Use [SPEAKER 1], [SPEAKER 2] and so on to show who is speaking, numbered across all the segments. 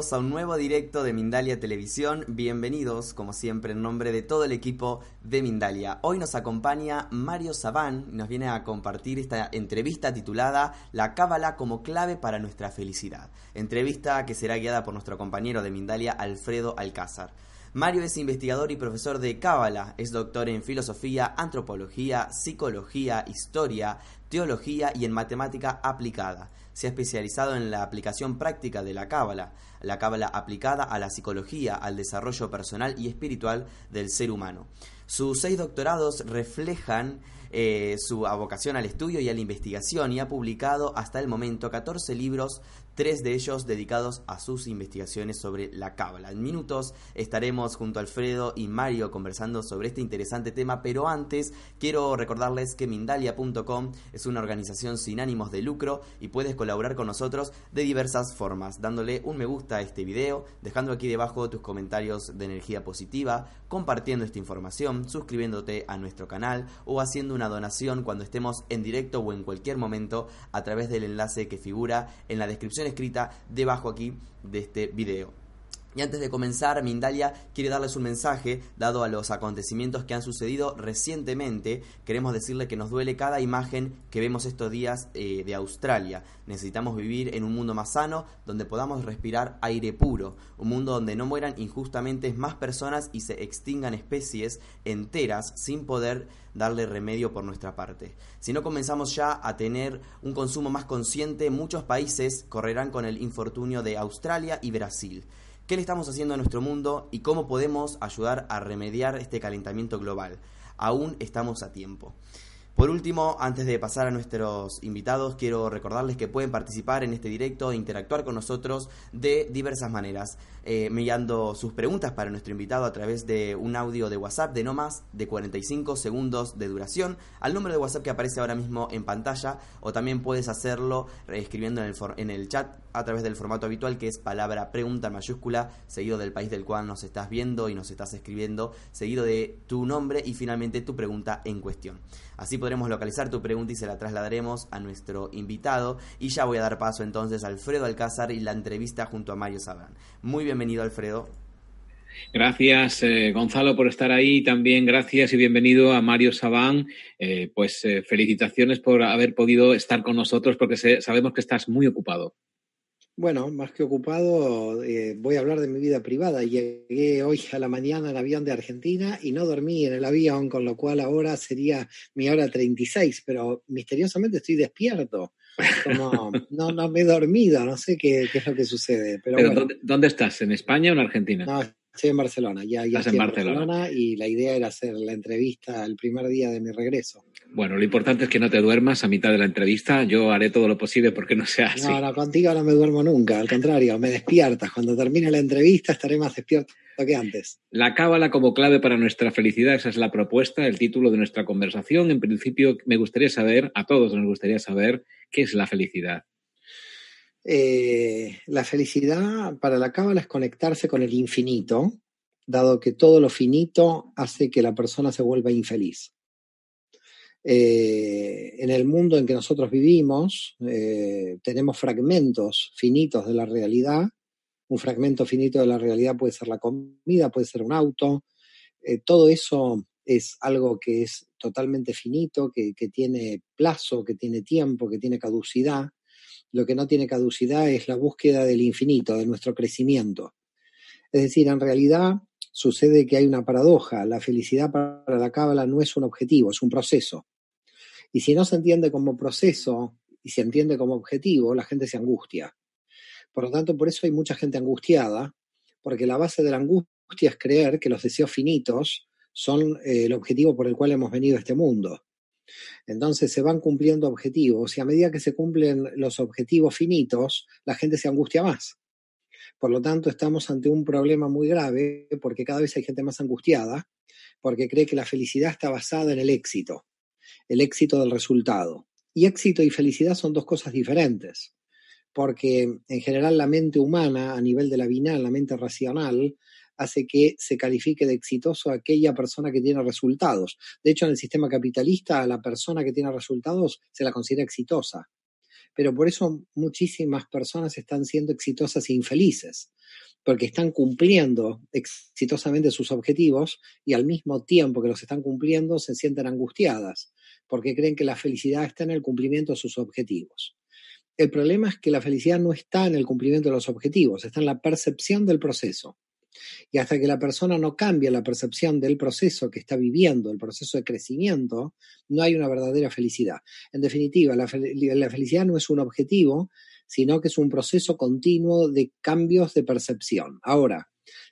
[SPEAKER 1] A un nuevo directo de Mindalia Televisión. Bienvenidos, como siempre, en nombre de todo el equipo de Mindalia. Hoy nos acompaña Mario Sabán y nos viene a compartir esta entrevista titulada La Cábala como clave para nuestra felicidad. Entrevista que será guiada por nuestro compañero de Mindalia, Alfredo Alcázar. Mario es investigador y profesor de Cábala, es doctor en filosofía, antropología, psicología, historia, teología y en matemática aplicada. Se ha especializado en la aplicación práctica de la Cábala, la Cábala aplicada a la psicología, al desarrollo personal y espiritual del ser humano. Sus seis doctorados reflejan eh, su vocación al estudio y a la investigación y ha publicado hasta el momento 14 libros, tres de ellos dedicados a sus investigaciones sobre la cábala. En minutos estaremos junto a Alfredo y Mario conversando sobre este interesante tema, pero antes quiero recordarles que Mindalia.com es una organización sin ánimos de lucro y puedes colaborar con nosotros de diversas formas, dándole un me gusta a este video, dejando aquí debajo tus comentarios de energía positiva, compartiendo esta información, suscribiéndote a nuestro canal o haciendo una donación cuando estemos en directo o en cualquier momento a través del enlace que figura en la descripción escrita debajo aquí de este video. Y antes de comenzar, Mindalia quiere darles un mensaje, dado a los acontecimientos que han sucedido recientemente. Queremos decirle que nos duele cada imagen que vemos estos días eh, de Australia. Necesitamos vivir en un mundo más sano, donde podamos respirar aire puro. Un mundo donde no mueran injustamente más personas y se extingan especies enteras sin poder darle remedio por nuestra parte. Si no comenzamos ya a tener un consumo más consciente, muchos países correrán con el infortunio de Australia y Brasil qué le estamos haciendo a nuestro mundo y cómo podemos ayudar a remediar este calentamiento global. Aún estamos a tiempo. Por último, antes de pasar a nuestros invitados, quiero recordarles que pueden participar en este directo e interactuar con nosotros de diversas maneras, eh, enviando sus preguntas para nuestro invitado a través de un audio de WhatsApp de no más de 45 segundos de duración al número de WhatsApp que aparece ahora mismo en pantalla o también puedes hacerlo escribiendo en el, en el chat a través del formato habitual que es palabra pregunta mayúscula seguido del país del cual nos estás viendo y nos estás escribiendo, seguido de tu nombre y finalmente tu pregunta en cuestión. Así podremos localizar tu pregunta y se la trasladaremos a nuestro invitado. Y ya voy a dar paso entonces a Alfredo Alcázar y la entrevista junto a Mario Sabán. Muy bienvenido, Alfredo.
[SPEAKER 2] Gracias, eh, Gonzalo, por estar ahí. También gracias y bienvenido a Mario Sabán. Eh, pues eh, felicitaciones por haber podido estar con nosotros porque sabemos que estás muy ocupado.
[SPEAKER 3] Bueno, más que ocupado, eh, voy a hablar de mi vida privada. Llegué hoy a la mañana en avión de Argentina y no dormí en el avión, con lo cual ahora sería mi hora 36, pero misteriosamente estoy despierto. Como, no, no me he dormido, no sé qué, qué es lo que sucede. Pero,
[SPEAKER 2] Pero
[SPEAKER 3] bueno,
[SPEAKER 2] ¿dónde, dónde estás? ¿En España o en Argentina?
[SPEAKER 3] no, estoy en Barcelona, ya, ya
[SPEAKER 2] Estás
[SPEAKER 3] estoy
[SPEAKER 2] en
[SPEAKER 3] en
[SPEAKER 2] Barcelona.
[SPEAKER 3] Barcelona y la idea era hacer la entrevista el primer día de mi regreso.
[SPEAKER 2] Bueno, lo importante es que no te duermas a mitad de la entrevista. Yo haré todo lo posible porque no sea así.
[SPEAKER 3] No, no, contigo no me duermo nunca, al contrario, me despiertas. Cuando termine la entrevista estaré más despierto que antes.
[SPEAKER 2] La cábala como clave para nuestra felicidad, esa es la propuesta, el título de nuestra conversación. En principio, me gustaría saber, a todos nos gustaría saber, ¿qué es la felicidad?
[SPEAKER 3] Eh, la felicidad para la cábala es conectarse con el infinito, dado que todo lo finito hace que la persona se vuelva infeliz. Eh, en el mundo en que nosotros vivimos, eh, tenemos fragmentos finitos de la realidad. Un fragmento finito de la realidad puede ser la comida, puede ser un auto. Eh, todo eso es algo que es totalmente finito, que, que tiene plazo, que tiene tiempo, que tiene caducidad. Lo que no tiene caducidad es la búsqueda del infinito, de nuestro crecimiento. Es decir, en realidad sucede que hay una paradoja. La felicidad para la cábala no es un objetivo, es un proceso. Y si no se entiende como proceso y se entiende como objetivo, la gente se angustia. Por lo tanto, por eso hay mucha gente angustiada, porque la base de la angustia es creer que los deseos finitos son eh, el objetivo por el cual hemos venido a este mundo. Entonces se van cumpliendo objetivos y a medida que se cumplen los objetivos finitos, la gente se angustia más. Por lo tanto, estamos ante un problema muy grave porque cada vez hay gente más angustiada porque cree que la felicidad está basada en el éxito el éxito del resultado. Y éxito y felicidad son dos cosas diferentes, porque en general la mente humana, a nivel de la binal, la mente racional, hace que se califique de exitoso aquella persona que tiene resultados. De hecho, en el sistema capitalista, a la persona que tiene resultados se la considera exitosa. Pero por eso muchísimas personas están siendo exitosas e infelices, porque están cumpliendo exitosamente sus objetivos y al mismo tiempo que los están cumpliendo se sienten angustiadas, porque creen que la felicidad está en el cumplimiento de sus objetivos. El problema es que la felicidad no está en el cumplimiento de los objetivos, está en la percepción del proceso. Y hasta que la persona no cambie la percepción del proceso que está viviendo, el proceso de crecimiento, no hay una verdadera felicidad. En definitiva, la, la felicidad no es un objetivo, sino que es un proceso continuo de cambios de percepción. Ahora,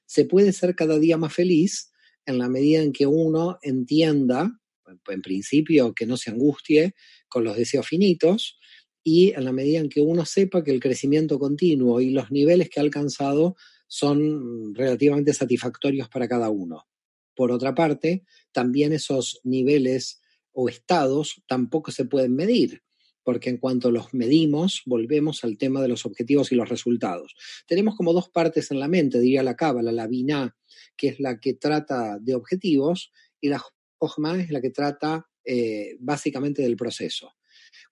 [SPEAKER 3] se puede ser cada día más feliz en la medida en que uno entienda, en principio, que no se angustie con los deseos finitos, y en la medida en que uno sepa que el crecimiento continuo y los niveles que ha alcanzado son relativamente satisfactorios para cada uno. Por otra parte, también esos niveles o estados tampoco se pueden medir porque en cuanto los medimos, volvemos al tema de los objetivos y los resultados. Tenemos como dos partes en la mente, diría la cábala, la Binah, que es la que trata de objetivos, y la Jochma es la que trata eh, básicamente del proceso.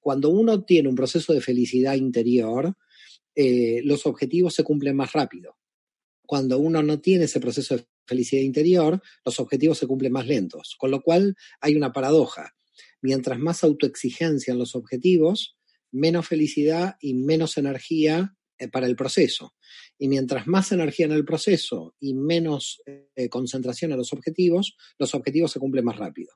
[SPEAKER 3] Cuando uno tiene un proceso de felicidad interior, eh, los objetivos se cumplen más rápido. Cuando uno no tiene ese proceso de felicidad interior, los objetivos se cumplen más lentos. Con lo cual hay una paradoja mientras más autoexigencia en los objetivos, menos felicidad y menos energía eh, para el proceso. Y mientras más energía en el proceso y menos eh, concentración en los objetivos, los objetivos se cumplen más rápido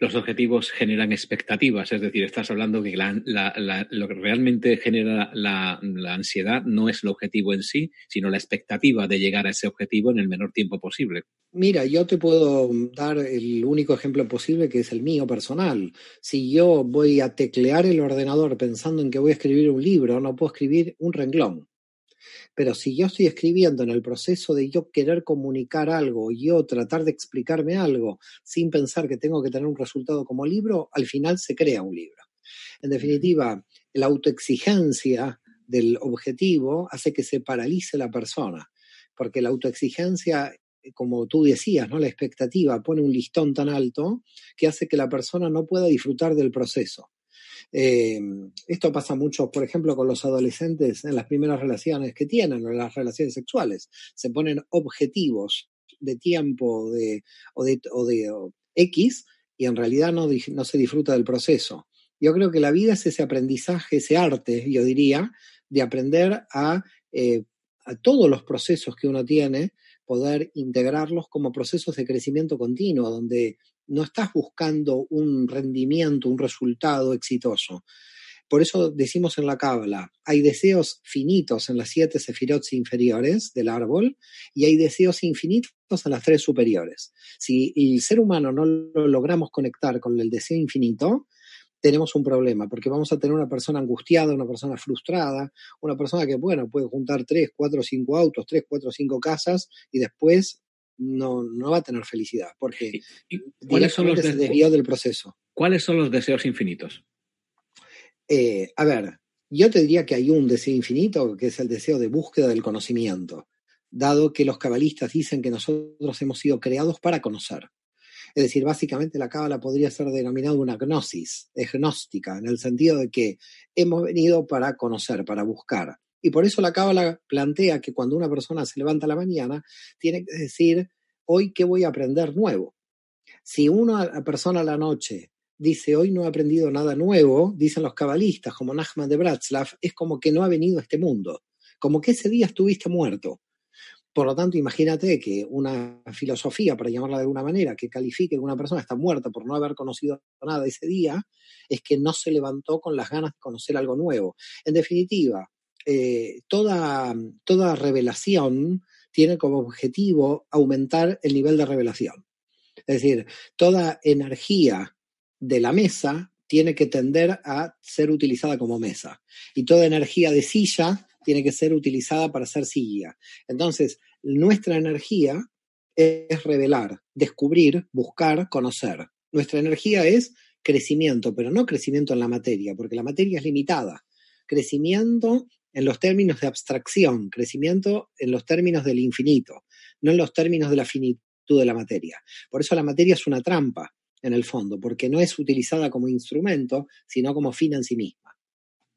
[SPEAKER 2] los objetivos generan expectativas, es decir, estás hablando que lo que realmente genera la, ansiedad no es el objetivo en sí, sino la expectativa de llegar a ese objetivo en el menor tiempo posible.
[SPEAKER 3] Mira, yo te puedo dar el único ejemplo posible que es el mío personal. Si yo voy a teclear el ordenador pensando en que voy a escribir un libro, no puedo escribir un renglón. Pero si yo estoy escribiendo en el proceso de yo querer comunicar algo, yo tratar de explicarme algo sin pensar que tengo que tener un resultado como libro, al final se crea un libro. En definitiva, la autoexigencia del objetivo hace que se paralice la persona, porque la autoexigencia como tú decías, ¿no? La expectativa pone un listón tan alto que hace que la persona no pueda disfrutar del proceso. Eh, esto pasa mucho, por ejemplo, con los adolescentes en las primeras relaciones que tienen, en las relaciones sexuales. Se ponen objetivos de tiempo de, o de, X y en realidad no, no se disfruta del proceso. Yo creo que la vida es ese aprendizaje, ese arte, yo diría, de aprender a, eh, a todos los procesos que uno tiene, poder integrarlos como procesos de crecimiento continuo, donde no estás buscando un rendimiento, un resultado exitoso. Por eso decimos en la Cábala, hay deseos finitos en las siete sefirots inferiores del árbol y hay deseos infinitos en las tres superiores. Si el ser humano no lo logramos conectar con el deseo infinito, tenemos un problema, porque vamos a tener una persona angustiada, una persona frustrada, una persona que, bueno, puede juntar tres, cuatro, cinco autos, tres, cuatro, cinco casas y después no, no va a tener felicidad, porque
[SPEAKER 2] ¿Cuáles son los
[SPEAKER 3] se
[SPEAKER 2] de-
[SPEAKER 3] desvió del proceso.
[SPEAKER 2] ¿Cuáles son los deseos infinitos?
[SPEAKER 3] Eh, a ver, yo te diría que hay un deseo infinito, que es el deseo de búsqueda del conocimiento, dado que los cabalistas dicen que nosotros hemos sido creados para conocer. Es decir, básicamente la cábala podría ser denominada una gnosis, es gnóstica, en el sentido de que hemos venido para conocer, para buscar. Y por eso la cábala plantea que cuando una persona se levanta a la mañana, tiene que decir, hoy qué voy a aprender nuevo. Si una persona a la noche dice, hoy no he aprendido nada nuevo, dicen los cabalistas, como Nachman de Bratslav, es como que no ha venido a este mundo, como que ese día estuviste muerto. Por lo tanto, imagínate que una filosofía, para llamarla de alguna manera, que califique que una persona está muerta por no haber conocido nada ese día, es que no se levantó con las ganas de conocer algo nuevo. En definitiva, eh, toda, toda revelación tiene como objetivo aumentar el nivel de revelación. Es decir, toda energía de la mesa tiene que tender a ser utilizada como mesa. Y toda energía de silla tiene que ser utilizada para ser silla. Entonces, nuestra energía es revelar, descubrir, buscar, conocer. Nuestra energía es crecimiento, pero no crecimiento en la materia, porque la materia es limitada. Crecimiento en los términos de abstracción, crecimiento en los términos del infinito, no en los términos de la finitud de la materia. Por eso la materia es una trampa en el fondo, porque no es utilizada como instrumento, sino como fin en sí misma.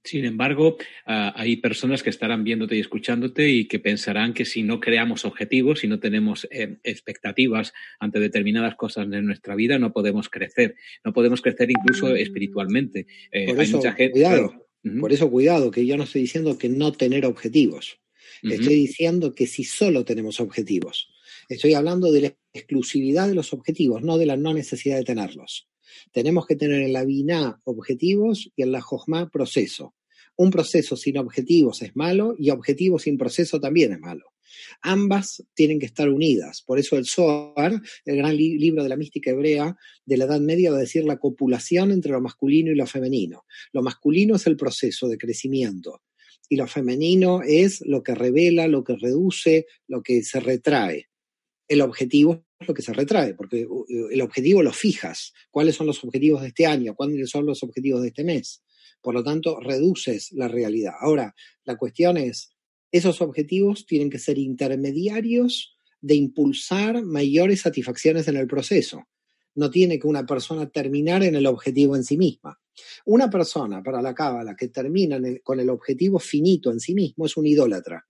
[SPEAKER 2] Sin embargo, uh, hay personas que estarán viéndote y escuchándote y que pensarán que si no creamos objetivos, si no tenemos eh, expectativas ante determinadas cosas de nuestra vida, no podemos crecer. No podemos crecer incluso espiritualmente. Eh,
[SPEAKER 3] Por
[SPEAKER 2] hay
[SPEAKER 3] eso,
[SPEAKER 2] mucha gente.
[SPEAKER 3] cuidado,
[SPEAKER 2] claro.
[SPEAKER 3] Por eso cuidado, que yo no estoy diciendo que no tener objetivos. Estoy diciendo que si solo tenemos objetivos. Estoy hablando de la exclusividad de los objetivos, no de la no necesidad de tenerlos. Tenemos que tener en la Binah objetivos y en la Jojma proceso. Un proceso sin objetivos es malo y objetivo sin proceso también es malo. Ambas tienen que estar unidas. Por eso el Zohar, el gran li- libro de la mística hebrea de la Edad Media, va a decir la copulación entre lo masculino y lo femenino. Lo masculino es el proceso de crecimiento y lo femenino es lo que revela, lo que reduce, lo que se retrae. El objetivo es lo que se retrae, porque el objetivo lo fijas. ¿Cuáles son los objetivos de este año? ¿Cuáles son los objetivos de este mes? Por lo tanto, reduces la realidad. Ahora, la cuestión es, esos objetivos tienen que ser intermediarios de impulsar mayores satisfacciones en el proceso. No tiene que una persona terminar en el objetivo en sí misma. Una persona, para la cábala, que termina con el objetivo finito en sí mismo es un idólatra.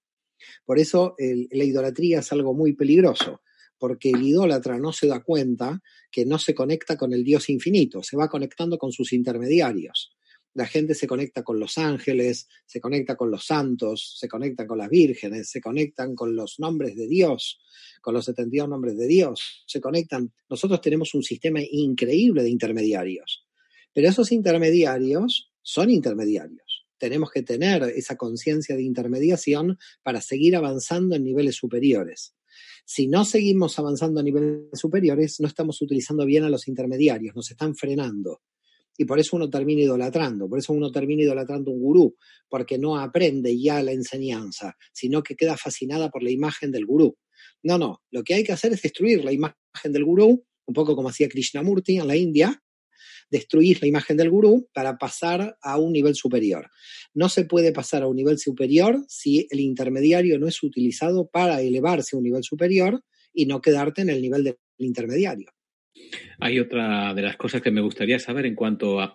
[SPEAKER 3] Por eso la idolatría es algo muy peligroso, porque el idólatra no se da cuenta que no se conecta con el Dios infinito, se va conectando con sus intermediarios. La gente se conecta con los ángeles, se conecta con los santos, se conecta con las vírgenes, se conectan con los nombres de Dios, con los 72 nombres de Dios, se conectan. Nosotros tenemos un sistema increíble de intermediarios, pero esos intermediarios son intermediarios. Tenemos que tener esa conciencia de intermediación para seguir avanzando en niveles superiores. Si no seguimos avanzando a niveles superiores, no estamos utilizando bien a los intermediarios, nos están frenando. Y por eso uno termina idolatrando, por eso uno termina idolatrando un gurú, porque no aprende ya la enseñanza, sino que queda fascinada por la imagen del gurú. No, no, lo que hay que hacer es destruir la imagen del gurú, un poco como hacía Krishnamurti en la India, destruir la imagen del gurú para pasar a un nivel superior. No se puede pasar a un nivel superior si el intermediario no es utilizado para elevarse a un nivel superior y no quedarte en el nivel del intermediario.
[SPEAKER 2] Hay otra de las cosas que me gustaría saber en cuanto a,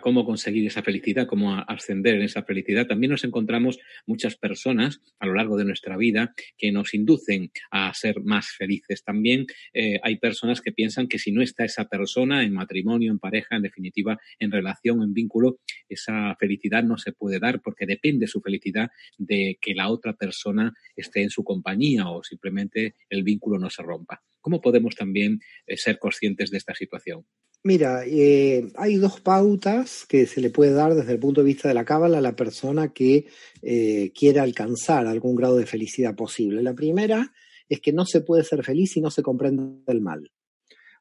[SPEAKER 2] cómo conseguir esa felicidad, cómo ascender en esa felicidad. También nos encontramos muchas personas a lo largo de nuestra vida que nos inducen a ser más felices. También eh, hay personas que piensan que si no está esa persona en matrimonio, en pareja, en definitiva, en relación, en vínculo, esa felicidad no se puede dar porque depende su felicidad de que la otra persona esté en su compañía o simplemente el vínculo no se rompa. ¿Cómo podemos también eh, ser conscientes de esta situación?
[SPEAKER 3] Mira, eh, hay dos pautas que se le puede dar desde el punto de vista de la cábala a la persona que eh, quiera alcanzar algún grado de felicidad posible. La primera es que no se puede ser feliz si no se comprende el mal.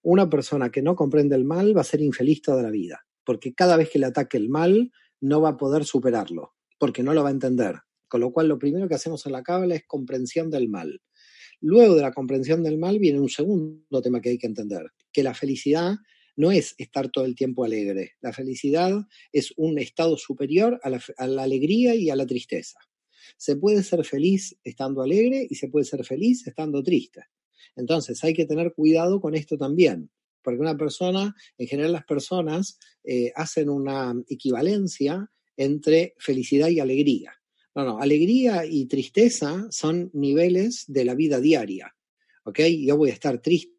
[SPEAKER 3] Una persona que no comprende el mal va a ser infeliz toda la vida. porque cada vez que le ataque el mal, no va a poder superarlo, porque no lo va a entender. Con lo cual, lo primero que hacemos en la cábala es comprensión del mal. Luego de la comprensión del mal viene un segundo tema que hay que entender, que la felicidad no es estar todo el tiempo alegre. La felicidad es un estado superior a la, alegría y a la tristeza. Se puede ser feliz estando alegre y se puede ser feliz estando triste. Entonces hay que tener cuidado con esto también, porque una persona, en general las personas eh, hacen una equivalencia entre felicidad y alegría. No, no, alegría y tristeza son niveles de la vida diaria. ¿Ok? Yo voy a estar triste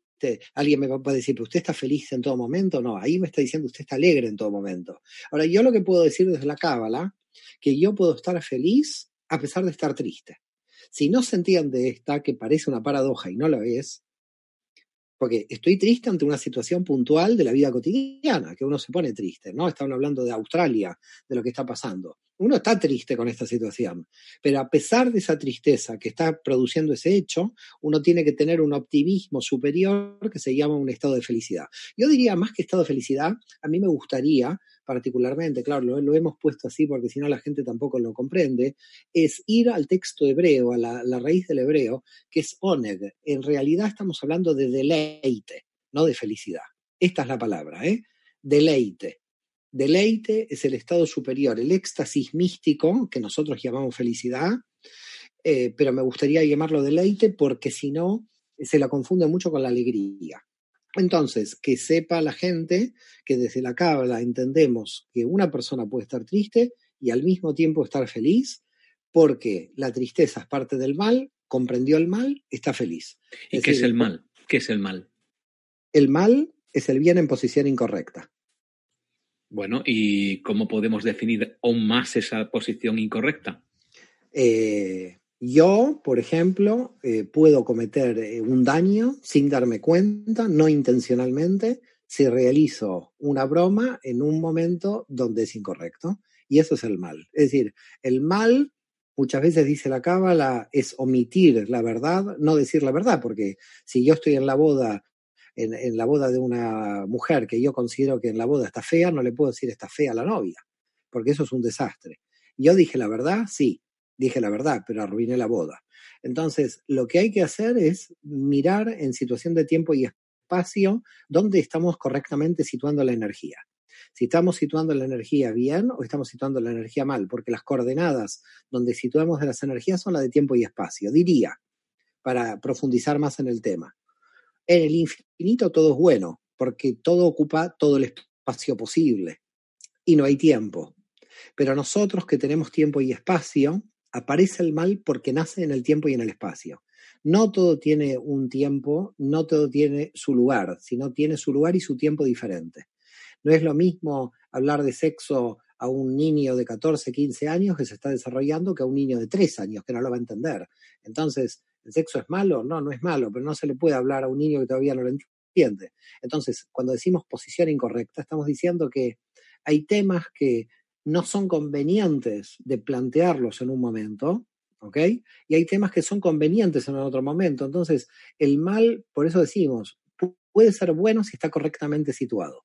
[SPEAKER 3] alguien me va a decir, pero usted está feliz en todo momento. No, ahí me está diciendo usted está alegre en todo momento. Ahora, yo lo que puedo decir desde la cábala, que yo puedo estar feliz a pesar de estar triste. Si no se entiende esta, que parece una paradoja y no lo es, porque estoy triste ante una situación puntual de la vida cotidiana, que uno se pone triste, ¿no? Estaban hablando de Australia, de lo que está pasando. Uno está triste con esta situación, pero a pesar de esa tristeza que está produciendo ese hecho, uno tiene que tener un optimismo superior que se llama un estado de felicidad. Yo diría más que estado de felicidad, a mí me gustaría particularmente, claro, lo, hemos puesto así porque si no la gente tampoco lo comprende, es ir al texto hebreo, a la, la raíz del hebreo, que es oneg. En realidad estamos hablando de deleite, no de felicidad. Esta es la palabra, ¿eh? Deleite. Deleite es el estado superior, el éxtasis místico, que nosotros llamamos felicidad, eh, pero me gustaría llamarlo deleite porque si no, se la confunde mucho con la alegría. Entonces, que sepa la gente que desde la cábala entendemos que una persona puede estar triste y al mismo tiempo estar feliz, porque la tristeza es parte del mal, comprendió el mal, está feliz.
[SPEAKER 2] ¿Y es qué decir, es el mal? ¿Qué es el mal?
[SPEAKER 3] El mal es el bien en posición incorrecta.
[SPEAKER 2] Bueno, ¿y cómo podemos definir aún más esa posición incorrecta?
[SPEAKER 3] Eh, yo, por ejemplo, eh, puedo cometer eh, un daño sin darme cuenta, no intencionalmente, si realizo una broma en un momento donde es incorrecto. Y eso es el mal. Es decir, el mal, muchas veces dice la cábala, es omitir la verdad, no decir la verdad, porque si yo estoy en la boda, en, en, la boda de una mujer que yo considero que en la boda está fea, no le puedo decir está fea a la novia, porque eso es un desastre. Yo dije la verdad, sí, dije la verdad, pero arruiné la boda. Entonces, lo que hay que hacer es mirar en situación de tiempo y espacio dónde estamos correctamente situando la energía. Si estamos situando la energía bien o estamos situando la energía mal, porque las coordenadas donde situamos las energías son las de tiempo y espacio. Diría, para profundizar más en el tema, en el infinito todo es bueno, porque todo ocupa todo el espacio posible y no hay tiempo. Pero nosotros que tenemos tiempo y espacio, aparece el mal porque nace en el tiempo y en el espacio. No todo tiene un tiempo, no todo tiene su lugar, sino tiene su lugar y su tiempo diferente. No es lo mismo hablar de sexo a un niño de 14, 15 años que se está desarrollando que a un niño de 3 años que no lo va a entender. Entonces, ¿el sexo es malo? No, no es malo, pero no se le puede hablar a un niño que todavía no lo entiende. Entonces, cuando decimos posición incorrecta, estamos diciendo que hay temas que no son convenientes de plantearlos en un momento, ¿ok? Y hay temas que son convenientes en otro momento. Entonces, el mal, por eso decimos, puede ser bueno si está correctamente situado.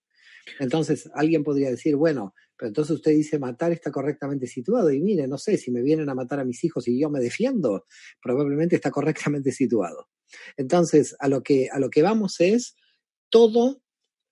[SPEAKER 3] Entonces, alguien podría decir, bueno, pero entonces usted dice matar está correctamente situado. Y mire, no sé, si me vienen a matar a mis hijos y yo me defiendo, probablemente está correctamente situado. Entonces, a lo que, a lo que vamos es, todo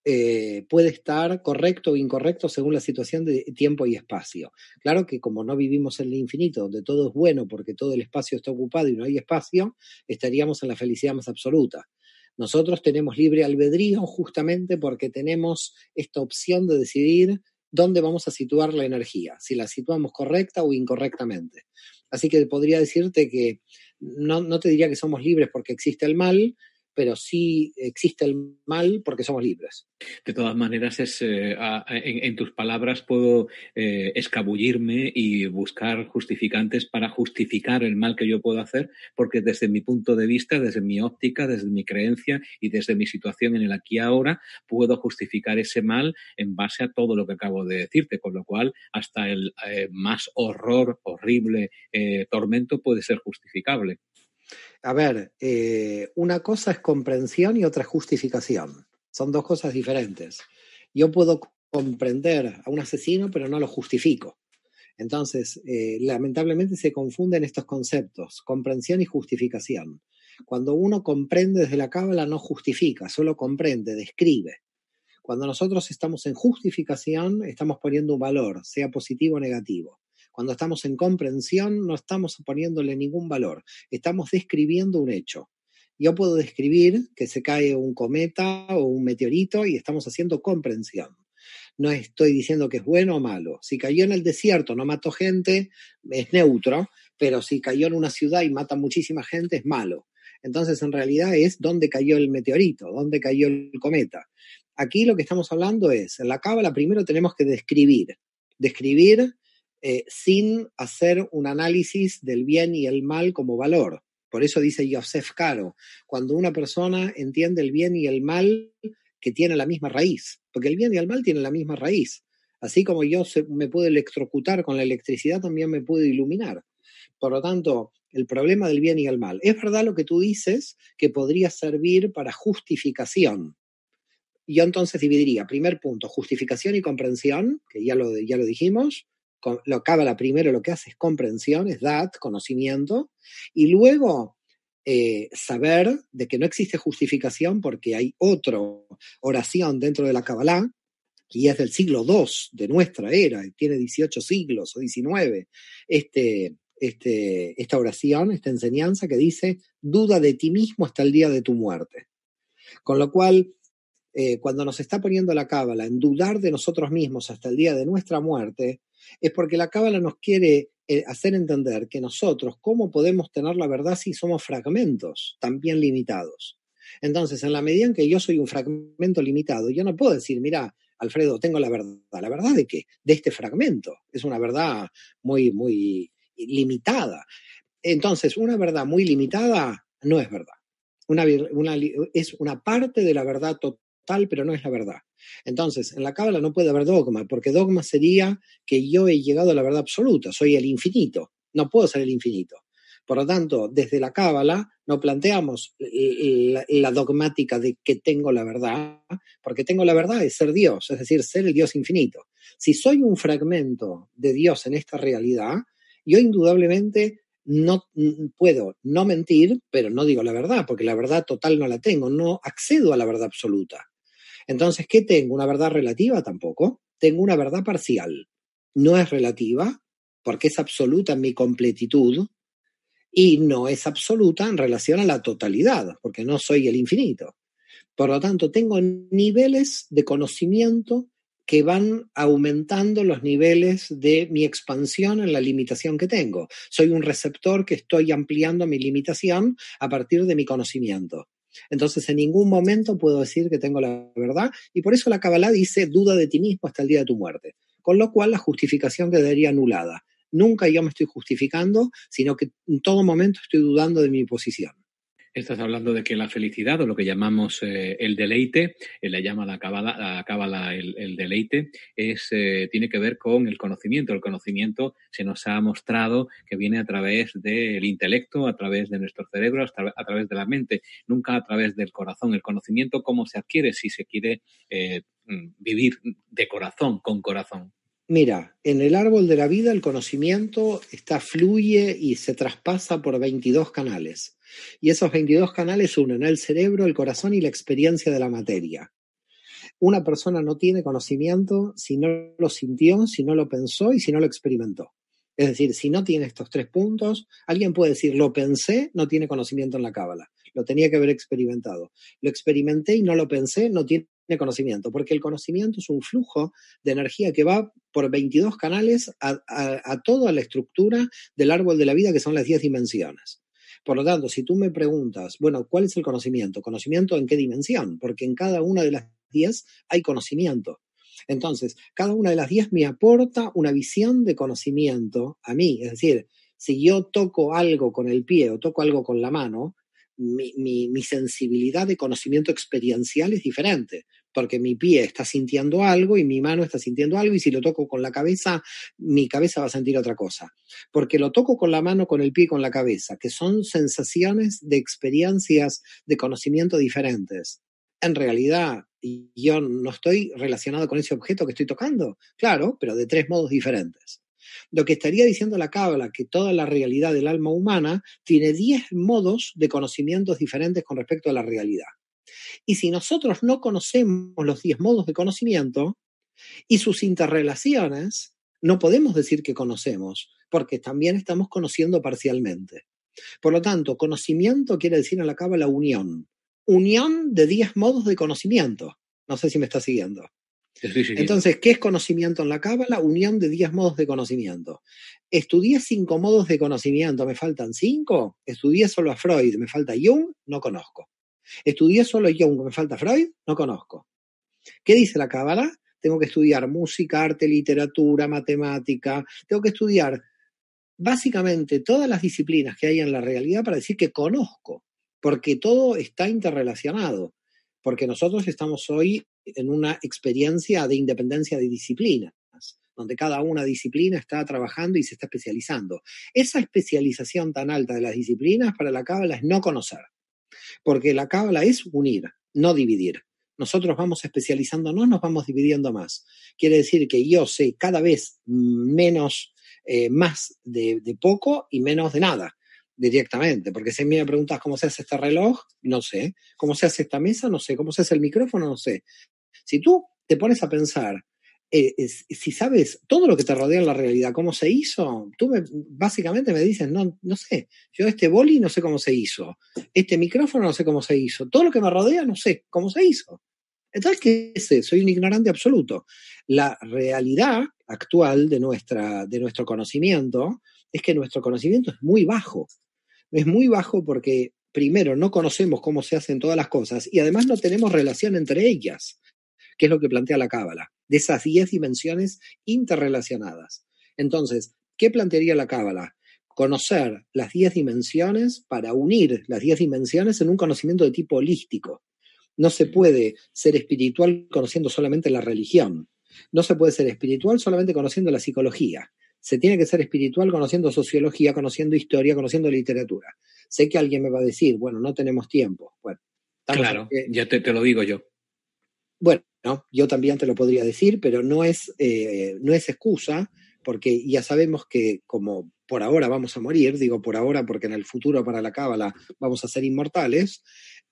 [SPEAKER 3] eh, puede estar correcto o incorrecto según la situación de tiempo y espacio. Claro que como no vivimos en el infinito, donde todo es bueno porque todo el espacio está ocupado y no hay espacio, estaríamos en la felicidad más absoluta. Nosotros tenemos libre albedrío justamente porque tenemos esta opción de decidir dónde vamos a situar la energía, si la situamos correcta o incorrectamente. Así que podría decirte que no, no te diría que somos libres porque existe el mal, pero sí existe el mal porque somos libres.
[SPEAKER 2] De todas maneras, es, eh, en, tus palabras puedo eh, escabullirme y buscar justificantes para justificar el mal que yo puedo hacer, porque desde mi punto de vista, desde mi óptica, desde mi creencia y desde mi situación en el aquí y ahora, puedo justificar ese mal en base a todo lo que acabo de decirte, con lo cual hasta el eh, más horror, horrible tormento puede ser justificable.
[SPEAKER 3] A ver, eh, una cosa es comprensión y otra es justificación. Son dos cosas diferentes. Yo puedo comprender a un asesino, pero no lo justifico. Entonces, eh, lamentablemente se confunden estos conceptos, comprensión y justificación. Cuando uno comprende desde la cábala no justifica, solo comprende, describe. Cuando nosotros estamos en justificación, estamos poniendo un valor, sea positivo o negativo. Cuando estamos en comprensión, no estamos poniéndole ningún valor, estamos describiendo un hecho. Yo puedo describir que se cae un cometa o un meteorito y estamos haciendo comprensión. No estoy diciendo que es bueno o malo. Si cayó en el desierto, no mató gente, es neutro, pero si cayó en una ciudad y mata muchísima gente, es malo. Entonces, en realidad es dónde cayó el meteorito, dónde cayó el cometa. Aquí lo que estamos hablando es, en la cábala primero tenemos que describir, describir eh, sin hacer un análisis del bien y el mal como valor. Por eso dice Joseph Caro, cuando una persona entiende el bien y el mal que tiene la misma raíz, porque el bien y el mal tienen la misma raíz. Así como yo me puedo electrocutar con la electricidad, también me puedo iluminar. Por lo tanto, el problema del bien y el mal. Es verdad lo que tú dices, que podría servir para justificación. Yo entonces dividiría, primer punto, justificación y comprensión, que ya lo, ya lo dijimos, lo la primero lo que hace es comprensión, es dat, conocimiento, y luego eh, saber de que no existe justificación porque hay otra oración dentro de la Kabbalah, y es del siglo II de nuestra era, tiene 18 siglos o 19, este, este, esta oración, esta enseñanza que dice, duda de ti mismo hasta el día de tu muerte. Con lo cual, eh, cuando nos está poniendo la cábala en dudar de nosotros mismos hasta el día de nuestra muerte, es porque la cábala nos quiere eh, hacer entender que nosotros, ¿cómo podemos tener la verdad si somos fragmentos también limitados? Entonces, en la medida en que yo soy un fragmento limitado, yo no puedo decir, mira, Alfredo, tengo la verdad. ¿La verdad de qué? De este fragmento. Es una verdad muy, muy limitada. Entonces, una verdad muy limitada no es verdad. Una, es una parte de la verdad total tal, pero no es la verdad. Entonces, en la Cábala no puede haber dogma, porque dogma sería que yo he llegado a la verdad absoluta, soy el infinito, no puedo ser el infinito. Por lo tanto, desde la Cábala no planteamos la, dogmática de que tengo la verdad, porque tengo la verdad es ser Dios, es decir, ser el Dios infinito. Si soy un fragmento de Dios en esta realidad, yo indudablemente no puedo no mentir, pero no digo la verdad, porque la verdad total no la tengo, no accedo a la verdad absoluta. Entonces, ¿qué tengo? ¿Una verdad relativa? Tampoco. Tengo una verdad parcial. No es relativa, porque es absoluta en mi completitud, y no es absoluta en relación a la totalidad, porque no soy el infinito. Por lo tanto, tengo niveles de conocimiento que van aumentando los niveles de mi expansión en la limitación que tengo. Soy un receptor que estoy ampliando mi limitación a partir de mi conocimiento. Entonces, en ningún momento puedo decir que tengo la verdad y por eso la Kabbalah dice duda de ti mismo hasta el día de tu muerte. Con lo cual, la justificación quedaría anulada. Nunca yo me estoy justificando, sino que en todo momento estoy dudando de mi posición.
[SPEAKER 2] Estás hablando de que la felicidad o lo que llamamos eh, el deleite, eh, le llama la cábala, el, deleite, es, eh, tiene que ver con el conocimiento. El conocimiento se nos ha mostrado que viene a través del intelecto, a través de nuestro cerebro, a través de la mente, nunca a través del corazón. El conocimiento, ¿cómo se adquiere? Si se quiere mm, vivir de corazón, con corazón.
[SPEAKER 3] Mira, en el árbol de la vida el conocimiento está fluye y se traspasa por 22 canales. Y esos 22 canales unen el cerebro, el corazón y la experiencia de la materia. Una persona no tiene conocimiento si no lo sintió, si no lo pensó y si no lo experimentó. Es decir, si no tiene estos tres puntos, alguien puede decir, lo pensé, no tiene conocimiento en la cábala. Lo tenía que haber experimentado. Lo experimenté y no lo pensé, no tiene conocimiento, porque el conocimiento es un flujo de energía que va por 22 canales a, toda la estructura del árbol de la vida, que son las 10 dimensiones. Por lo tanto, si tú me preguntas, bueno, ¿cuál es el conocimiento? ¿Conocimiento en qué dimensión? Porque en cada una de las 10 hay conocimiento. Entonces, cada una de las 10 me aporta una visión de conocimiento a mí. Es decir, si yo toco algo con el pie o toco algo con la mano, mi, sensibilidad de conocimiento experiencial es diferente, porque mi pie está sintiendo algo y mi mano está sintiendo algo y si lo toco con la cabeza, mi cabeza va a sentir otra cosa. Porque lo toco con la mano, con el pie y con la cabeza, que son sensaciones de experiencias de conocimiento diferentes. En realidad, yo no estoy relacionado con ese objeto que estoy tocando. Claro, pero de tres modos diferentes. Lo que estaría diciendo la cábala, que toda la realidad del alma humana tiene diez modos de conocimientos diferentes con respecto a la realidad. Y si nosotros no conocemos los diez modos de conocimiento y sus interrelaciones, no podemos decir que conocemos, porque también estamos conociendo parcialmente. Por lo tanto, conocimiento quiere decir en la cábala unión. Unión de diez modos de conocimiento. No sé si me está siguiendo. Entonces, ¿qué es conocimiento en la cábala? Unión de diez modos de conocimiento. Estudié cinco modos de conocimiento, me faltan cinco. Estudié solo a Freud, me falta Jung, no conozco. Estudié solo Jung, me falta Freud, no conozco. ¿Qué dice la cábala? Tengo que estudiar música, arte, literatura, matemática. Tengo que estudiar básicamente todas las disciplinas que hay en la realidad para decir que conozco, porque todo está interrelacionado, porque nosotros estamos hoy en una experiencia de independencia de disciplinas, donde cada una disciplina está trabajando y se está especializando. Esa especialización tan alta de las disciplinas para la cábala es no conocer, porque la cábala es unir, no dividir. Nosotros vamos especializándonos, nos vamos dividiendo más. Quiere decir que yo sé cada vez menos, eh, más de, poco y menos de nada directamente, porque si me preguntas cómo se hace este reloj, no sé, cómo se hace esta mesa, no sé, cómo se hace el micrófono, no sé. Si tú te pones a pensar, eh, si sabes todo lo que te rodea en la realidad, cómo se hizo, tú básicamente me dices, no, no sé, yo este boli no sé cómo se hizo, este micrófono no sé cómo se hizo, todo lo que me rodea no sé cómo se hizo. Entonces, ¿qué es? Soy un ignorante absoluto. La realidad actual de, nuestra, de nuestro conocimiento es que nuestro conocimiento es muy bajo. Es muy bajo porque, primero, no conocemos cómo se hacen todas las cosas y además no tenemos relación entre ellas que es lo que plantea la Cábala, de esas diez dimensiones interrelacionadas. Entonces, ¿qué plantearía la Cábala? Conocer las diez dimensiones para unir las diez dimensiones en un conocimiento de tipo holístico. No se puede ser espiritual conociendo solamente la religión. No se puede ser espiritual solamente conociendo la psicología. Se tiene que ser espiritual conociendo sociología, conociendo historia, conociendo literatura. Sé que alguien me va a decir, bueno, no tenemos tiempo. Bueno,
[SPEAKER 2] claro, ya te, te, lo digo yo.
[SPEAKER 3] Bueno, yo también te lo podría decir, pero no es, eh, no es excusa, porque ya sabemos que como por ahora vamos a morir, digo por ahora porque en el futuro para la cábala vamos a ser inmortales,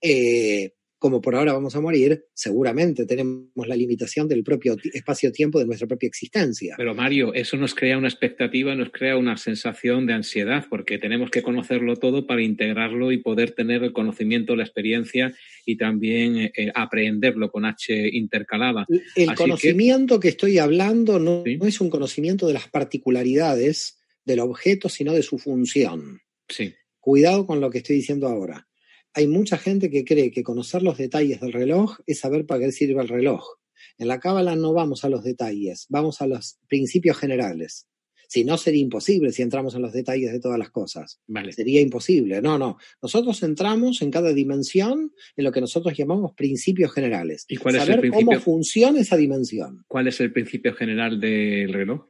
[SPEAKER 3] eh, como por ahora vamos a morir, seguramente tenemos la limitación del propio espacio-tiempo de nuestra propia existencia.
[SPEAKER 2] Pero Mario, eso nos crea una expectativa, nos crea una sensación de ansiedad, porque tenemos que conocerlo todo para integrarlo y poder tener el conocimiento, la experiencia y también eh, aprenderlo con H intercalada.
[SPEAKER 3] El conocimiento que... estoy hablando no, ¿Sí? no es un conocimiento de las particularidades del objeto, sino de su función.
[SPEAKER 2] Sí.
[SPEAKER 3] Cuidado con lo que estoy diciendo ahora hay mucha gente que cree que conocer los detalles del reloj es saber para qué sirve el reloj. En la cábala no vamos a los detalles, vamos a los principios generales. Si no, sería imposible si entramos en los detalles de todas las cosas.
[SPEAKER 2] Vale.
[SPEAKER 3] Sería imposible. No, no. Nosotros entramos en cada dimensión en lo que nosotros llamamos principios generales.
[SPEAKER 2] ¿Y cuál
[SPEAKER 3] Saber
[SPEAKER 2] es el principio?
[SPEAKER 3] cómo funciona esa dimensión.
[SPEAKER 2] ¿Cuál es el principio general del reloj?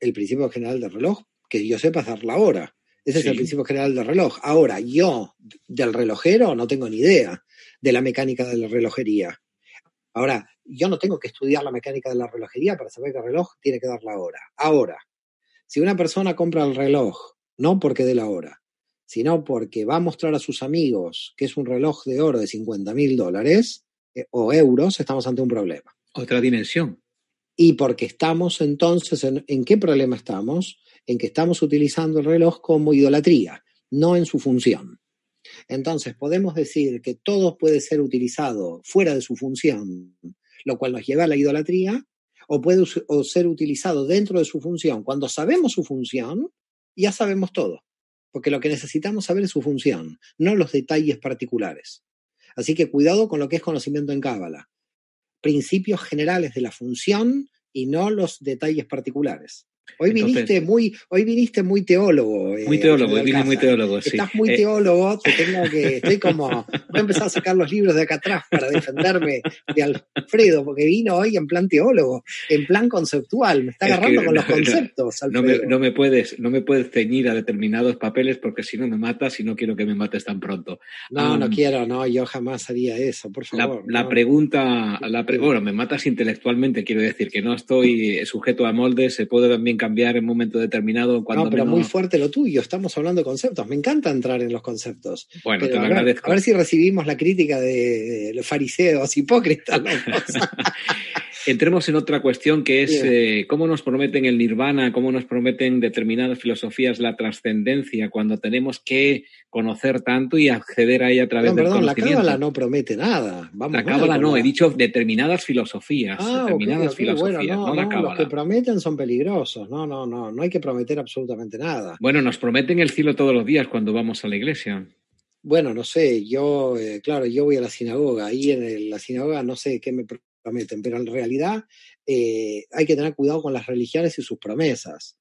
[SPEAKER 3] El principio general del reloj, que yo sepa, es dar la hora. Ese
[SPEAKER 2] Sí.
[SPEAKER 3] es el principio general del reloj. Ahora, yo del relojero no tengo ni idea de la mecánica de la relojería. Ahora, yo no tengo que estudiar la mecánica de la relojería para saber que el reloj tiene que dar la hora. Ahora, si una persona compra el reloj, no porque dé la hora, sino porque va a mostrar a sus amigos que es un reloj de oro de 50 mil dólares eh, o euros, estamos ante un problema.
[SPEAKER 2] Otra dimensión.
[SPEAKER 3] Y porque estamos entonces, en, ¿en qué problema estamos? En que estamos utilizando el reloj como idolatría, no en su función. Entonces, podemos decir que todo puede ser utilizado fuera de su función, lo cual nos lleva a la idolatría, o puede o ser utilizado dentro de su función. Cuando sabemos su función, ya sabemos todo, porque lo que necesitamos saber es su función, no los detalles particulares. Así que cuidado con lo que es conocimiento en Cábala. Principios generales de la función y no los detalles particulares. Hoy viniste muy, hoy viniste muy teólogo.
[SPEAKER 2] muy
[SPEAKER 3] eh,
[SPEAKER 2] teólogo,
[SPEAKER 3] Alfredo
[SPEAKER 2] vine muy teólogo, sí.
[SPEAKER 3] Estás muy
[SPEAKER 2] Eh,
[SPEAKER 3] teólogo, te tengo que, estoy como, voy a empezar a sacar los libros de acá atrás para defenderme de Alfredo, porque vino hoy en plan teólogo, en plan conceptual, me está
[SPEAKER 2] Es
[SPEAKER 3] agarrando
[SPEAKER 2] que
[SPEAKER 3] con los
[SPEAKER 2] no,
[SPEAKER 3] conceptos,
[SPEAKER 2] no, me,
[SPEAKER 3] Alfredo.
[SPEAKER 2] no me puedes, no me puedes ceñir a determinados papeles porque si no me matas y no quiero que me mates tan pronto.
[SPEAKER 3] No, no quiero, no, yo jamás haría eso, por favor.
[SPEAKER 2] la pregunta, la pre- bueno, me matas intelectualmente, quiero decir que no estoy sujeto a moldes, se puede también cambiar en un momento determinado cuando
[SPEAKER 3] No, pero
[SPEAKER 2] menos-
[SPEAKER 3] muy fuerte lo tuyo, estamos hablando de conceptos, me encanta entrar en los conceptos.
[SPEAKER 2] Bueno,
[SPEAKER 3] Pero
[SPEAKER 2] te lo
[SPEAKER 3] a, ver, a ver si recibimos la crítica de, de los fariseos hipócritas.
[SPEAKER 2] Entremos en otra cuestión que es eh, cómo nos prometen el nirvana, cómo nos prometen determinadas filosofías la trascendencia cuando tenemos que conocer tanto y acceder a ella a través
[SPEAKER 3] No,
[SPEAKER 2] del
[SPEAKER 3] perdón, la cábala no promete nada. Vamos
[SPEAKER 2] La cábala no, he dicho determinadas filosofías,
[SPEAKER 3] Ah,
[SPEAKER 2] determinadas filosofías,
[SPEAKER 3] bueno, no,
[SPEAKER 2] no, la
[SPEAKER 3] no, los
[SPEAKER 2] cábala.
[SPEAKER 3] que prometen son peligrosos. No, no, no, no hay que prometer absolutamente nada.
[SPEAKER 2] Bueno, nos prometen el cielo todos los días cuando vamos a la iglesia.
[SPEAKER 3] Bueno, no sé, yo, eh, claro, yo voy a la sinagoga, ahí en el- la sinagoga no sé qué me prometen, pero en realidad eh, hay que tener cuidado con las religiones y sus promesas.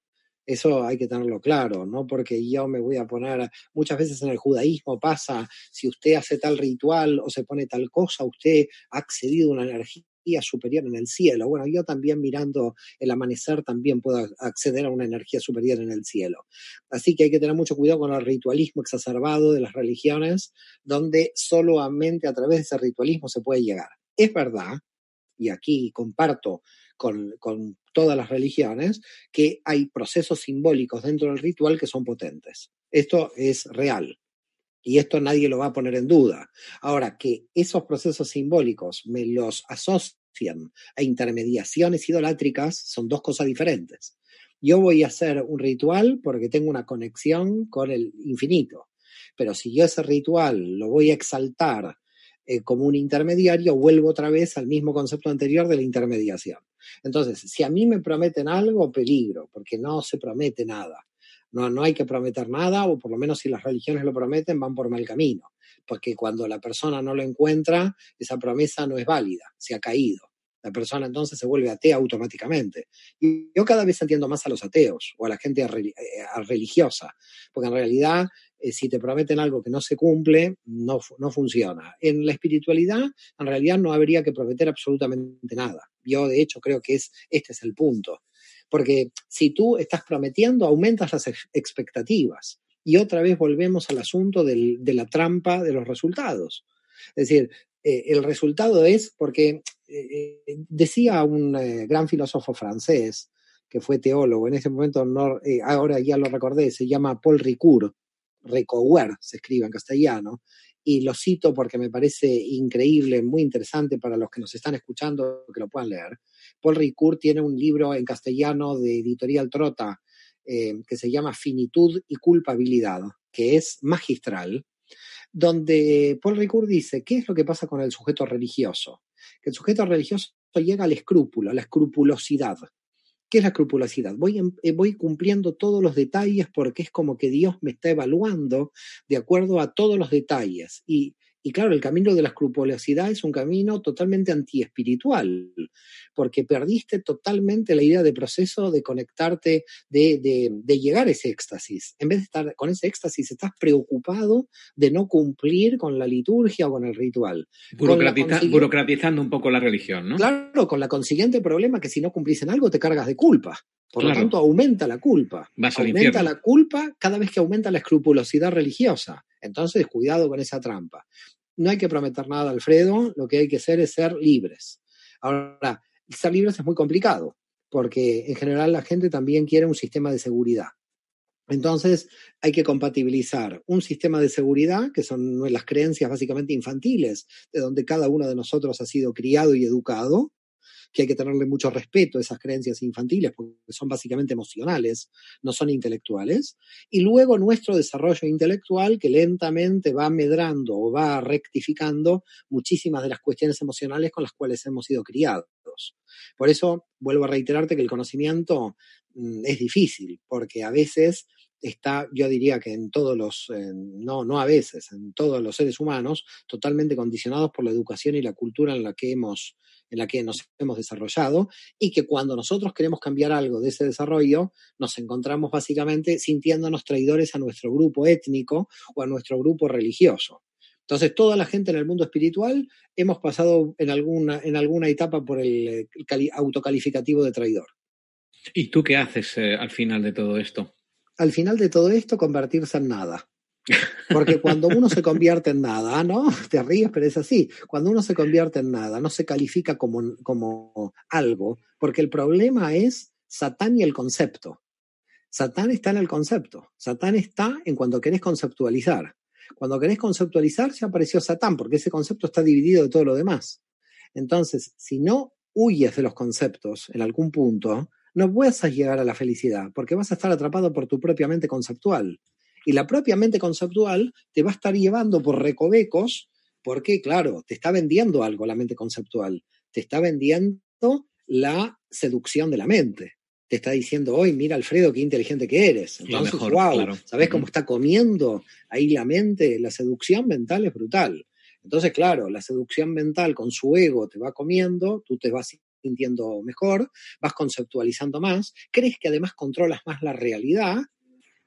[SPEAKER 3] Eso hay que tenerlo claro, ¿no? Porque yo me voy a poner, muchas veces en el judaísmo pasa, si usted hace tal ritual o se pone tal cosa, usted ha accedido a una energía superior en el cielo. Bueno, yo también mirando el amanecer también puedo acceder a una energía superior en el cielo. Así que hay que tener mucho cuidado con el ritualismo exacerbado de las religiones, donde solamente a través de ese ritualismo se puede llegar. Es verdad, y aquí comparto con, todas las religiones, que hay procesos simbólicos dentro del ritual que son potentes. Esto es real. Y esto nadie lo va a poner en duda. Ahora, que esos procesos simbólicos me los asocian a intermediaciones idolátricas son dos cosas diferentes. Yo voy a hacer un ritual porque tengo una conexión con el infinito. Pero si yo ese ritual lo voy a exaltar eh, como un intermediario, vuelvo otra vez al mismo concepto anterior de la intermediación. Entonces, si a mí me prometen algo, peligro, porque no se promete nada. No, no hay que prometer nada, o por lo menos si las religiones lo prometen, van por mal camino. Porque cuando la persona no lo encuentra, esa promesa no es válida, se ha caído. La persona entonces se vuelve atea automáticamente. Y yo cada vez entiendo más a los ateos o a la gente eh, religiosa, porque en realidad si te prometen algo que no se cumple, no, no funciona. En la espiritualidad, en realidad no habría que prometer absolutamente nada. Yo, de hecho, creo que es, este es el punto. Porque si tú estás prometiendo, aumentas las ex- expectativas. Y otra vez volvemos al asunto del- de la trampa de los resultados. Es decir, eh, el resultado es porque eh, eh, decía un eh, gran filósofo francés, que fue teólogo, en ese momento eh, ahora ya lo recordé, se llama Paul Ricoeur, Recower se escribe en castellano, y lo cito porque me parece increíble, muy interesante para los que nos están escuchando que lo puedan leer. Paul Ricoeur tiene un libro en castellano de Editorial Trota eh, que se llama Finitud y Culpabilidad, que es magistral, donde Paul Ricoeur dice, ¿qué es lo que pasa con el sujeto religioso? Que el sujeto religioso llega al escrúpulo, a la escrupulosidad. ¿Qué es la escrupulosidad? Voy, eh, voy cumpliendo todos los detalles porque es como que Dios me está evaluando de acuerdo a todos los detalles. Y, y claro, el camino de la escrupulosidad es un camino totalmente antiespiritual, porque perdiste totalmente la idea de proceso de conectarte, de, de, de llegar a ese éxtasis. En vez de estar con ese éxtasis, estás preocupado de no cumplir con la liturgia o con el ritual.
[SPEAKER 2] Burocratiza- burocratizando un poco la religión, ¿no?
[SPEAKER 3] Claro, con la consiguiente problema que si no cumplís en algo te cargas de culpa. Por
[SPEAKER 2] Claro.
[SPEAKER 3] lo tanto, aumenta la culpa.
[SPEAKER 2] Vas
[SPEAKER 3] aumenta la culpa cada vez que aumenta la escrupulosidad religiosa. Entonces, cuidado con esa trampa. No hay que prometer nada, Alfredo. Lo que hay que hacer es ser libres. Ahora, ser libres es muy complicado, porque en general la gente también quiere un sistema de seguridad. Entonces, hay que compatibilizar un sistema de seguridad, que son las creencias básicamente infantiles, de donde cada uno de nosotros ha sido criado y educado, que hay que tenerle mucho respeto a esas creencias infantiles, porque son básicamente emocionales, no son intelectuales. Y luego nuestro desarrollo intelectual, que lentamente va medrando o va rectificando muchísimas de las cuestiones emocionales con las cuales hemos sido criados. Por eso, vuelvo a reiterarte que el conocimiento mm, es difícil, porque a veces está, yo diría que en todos los, no, no a veces, en todos los seres humanos, totalmente condicionados por la educación y la cultura en la que hemos, en la que nos hemos desarrollado, y que cuando nosotros queremos cambiar algo de ese desarrollo, nos encontramos básicamente sintiéndonos traidores a nuestro grupo étnico o a nuestro grupo religioso. Entonces, toda la gente en el mundo espiritual hemos pasado en alguna, en alguna etapa por el, autocalificativo de traidor.
[SPEAKER 2] ¿Y tú qué haces eh, al final de todo esto?
[SPEAKER 3] Al final de todo esto, convertirse en nada. Porque cuando uno se convierte en nada, ah, ¿no? Te ríes, pero es así. Cuando uno se convierte en nada, no se califica como, como algo, porque el problema es Satán y el concepto. Satán está en el concepto. Satán está en cuando querés conceptualizar. Cuando querés conceptualizar, ya apareció Satán, porque ese concepto está dividido de todo lo demás. Entonces, si no huyes de los conceptos en algún punto, no puedes llegar a la felicidad, porque vas a estar atrapado por tu propia mente conceptual. Y la propia mente conceptual te va a estar llevando por recovecos, porque, claro, te está vendiendo algo la mente conceptual. Te está vendiendo la seducción de la mente te está diciendo hoy, mira Alfredo, qué inteligente que eres. Entonces, wow, ¿sabes cómo está comiendo ahí la mente? La seducción mental es brutal. Entonces, claro, la seducción mental con su ego te va comiendo, tú te vas sintiendo mejor, vas conceptualizando más, crees que además controlas más la realidad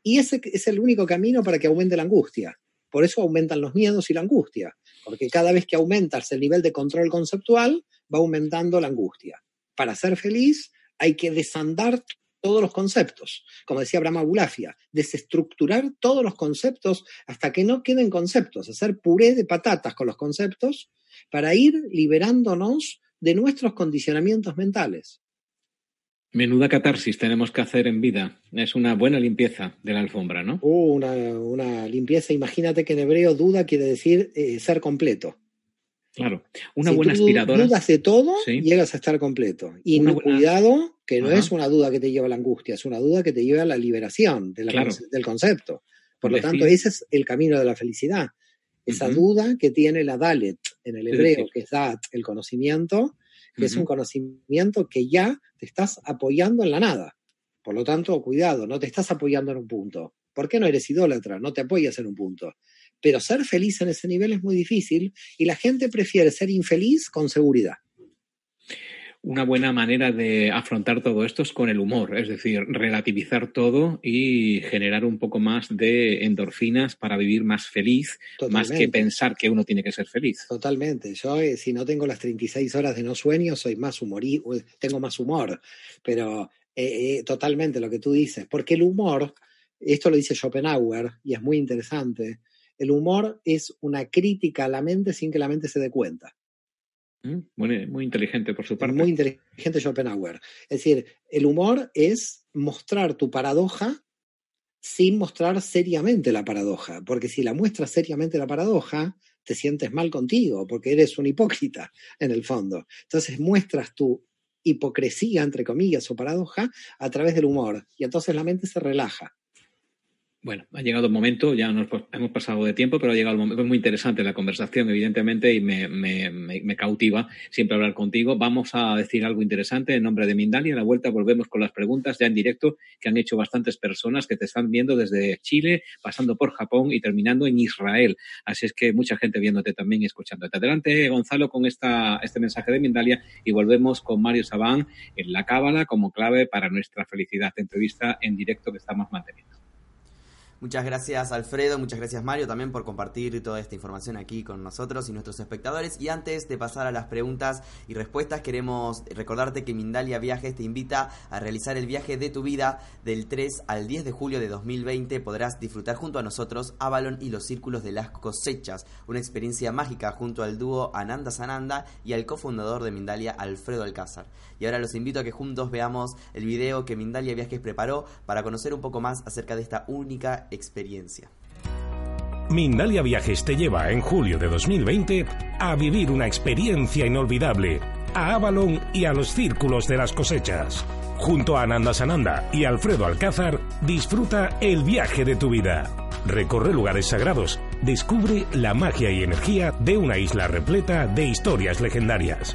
[SPEAKER 3] y ese es el único camino para que aumente la angustia. Por eso aumentan los miedos y la angustia, porque cada vez que aumentas el nivel de control conceptual, va aumentando la angustia. Para ser feliz, hay que desandar todos los conceptos, como decía Brahma Bulafia, desestructurar todos los conceptos hasta que no queden conceptos, hacer puré de patatas con los conceptos para ir liberándonos de nuestros condicionamientos mentales.
[SPEAKER 2] Menuda catarsis tenemos que hacer en vida. Es una buena limpieza de la alfombra, ¿no?
[SPEAKER 3] Uh, una, limpieza, imagínate que en hebreo duda quiere decir eh, ser completo.
[SPEAKER 2] Claro, una buena aspiradora.
[SPEAKER 3] Si dudas de todo, llegas a estar completo. Y no, cuidado, que no es una duda que te lleva a la angustia, es una duda que te lleva a la liberación del concepto. Por lo tanto, ese es el camino de la felicidad. Esa duda que tiene la Dalet en el hebreo, que es Dat, el conocimiento, que es un conocimiento que ya te estás apoyando en la nada. Por lo tanto, cuidado, no te estás apoyando en un punto. ¿Por qué no eres idólatra? No te apoyas en un punto. Pero ser feliz en ese nivel es muy difícil y la gente prefiere ser infeliz con seguridad.
[SPEAKER 2] Una buena manera de afrontar todo esto es con el humor, es decir, relativizar todo y generar un poco más de endorfinas para vivir más feliz, más que pensar que uno tiene que ser feliz.
[SPEAKER 3] Totalmente. Yo, eh, si no tengo las 36 horas de no sueño, soy más humorí, tengo más humor. Pero eh, eh, totalmente lo que tú dices, porque el humor, esto lo dice Schopenhauer y es muy interesante, el humor es una crítica a la mente sin que la mente se dé cuenta.
[SPEAKER 2] Mm, muy, inteligente por su parte.
[SPEAKER 3] Muy inteligente Schopenhauer. Es decir, el humor es mostrar tu paradoja sin mostrar seriamente la paradoja, porque si la muestras seriamente la paradoja, te sientes mal contigo, porque eres un hipócrita en el fondo. Entonces muestras tu hipocresía, entre comillas, o paradoja a través del humor, y entonces la mente se relaja.
[SPEAKER 2] Bueno, ha llegado el momento, ya nos hemos pasado de tiempo, pero ha llegado el momento. Es muy interesante la conversación, evidentemente, y me, cautiva siempre hablar contigo. Vamos a decir algo interesante en nombre de Mindali. A la vuelta volvemos con las preguntas ya en directo que han hecho bastantes personas que te están viendo desde Chile, pasando por Japón y terminando en Israel. Así es que mucha gente viéndote también y escuchándote. Adelante, Gonzalo, con esta, este mensaje de Mindalia y volvemos con Mario Sabán en la Cábala como clave para nuestra felicidad. Entrevista en directo que estamos manteniendo.
[SPEAKER 1] Muchas gracias Alfredo, muchas gracias Mario también por compartir toda esta información aquí con nosotros y nuestros espectadores. Y antes de pasar a las preguntas y respuestas, queremos recordarte que Mindalia Viajes te invita a realizar el viaje de tu vida del 3 al 10 de julio de 2020. Podrás disfrutar junto a nosotros Avalon y los círculos de las cosechas, una experiencia mágica junto al dúo Ananda Sananda y al cofundador de Mindalia, Alfredo Alcázar. Y ahora los invito a que juntos veamos el video que Mindalia Viajes preparó para conocer un poco más acerca de esta única experiencia.
[SPEAKER 4] Mindalia Viajes te lleva en julio de 2020 a vivir una experiencia inolvidable a Avalon y a los círculos de las cosechas. Junto a Ananda Sananda y Alfredo Alcázar, disfruta el viaje de tu vida. Recorre lugares sagrados, descubre la magia y energía de una isla repleta de historias legendarias.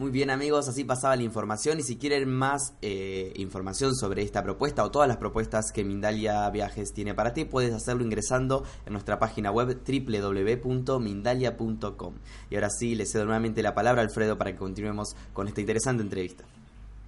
[SPEAKER 1] Muy bien amigos, así pasaba la información y si quieren más eh, información sobre esta propuesta o todas las propuestas que Mindalia Viajes tiene para ti, puedes hacerlo ingresando en nuestra página web www.mindalia.com. Y ahora sí, le cedo nuevamente la palabra a Alfredo para que continuemos con esta interesante entrevista.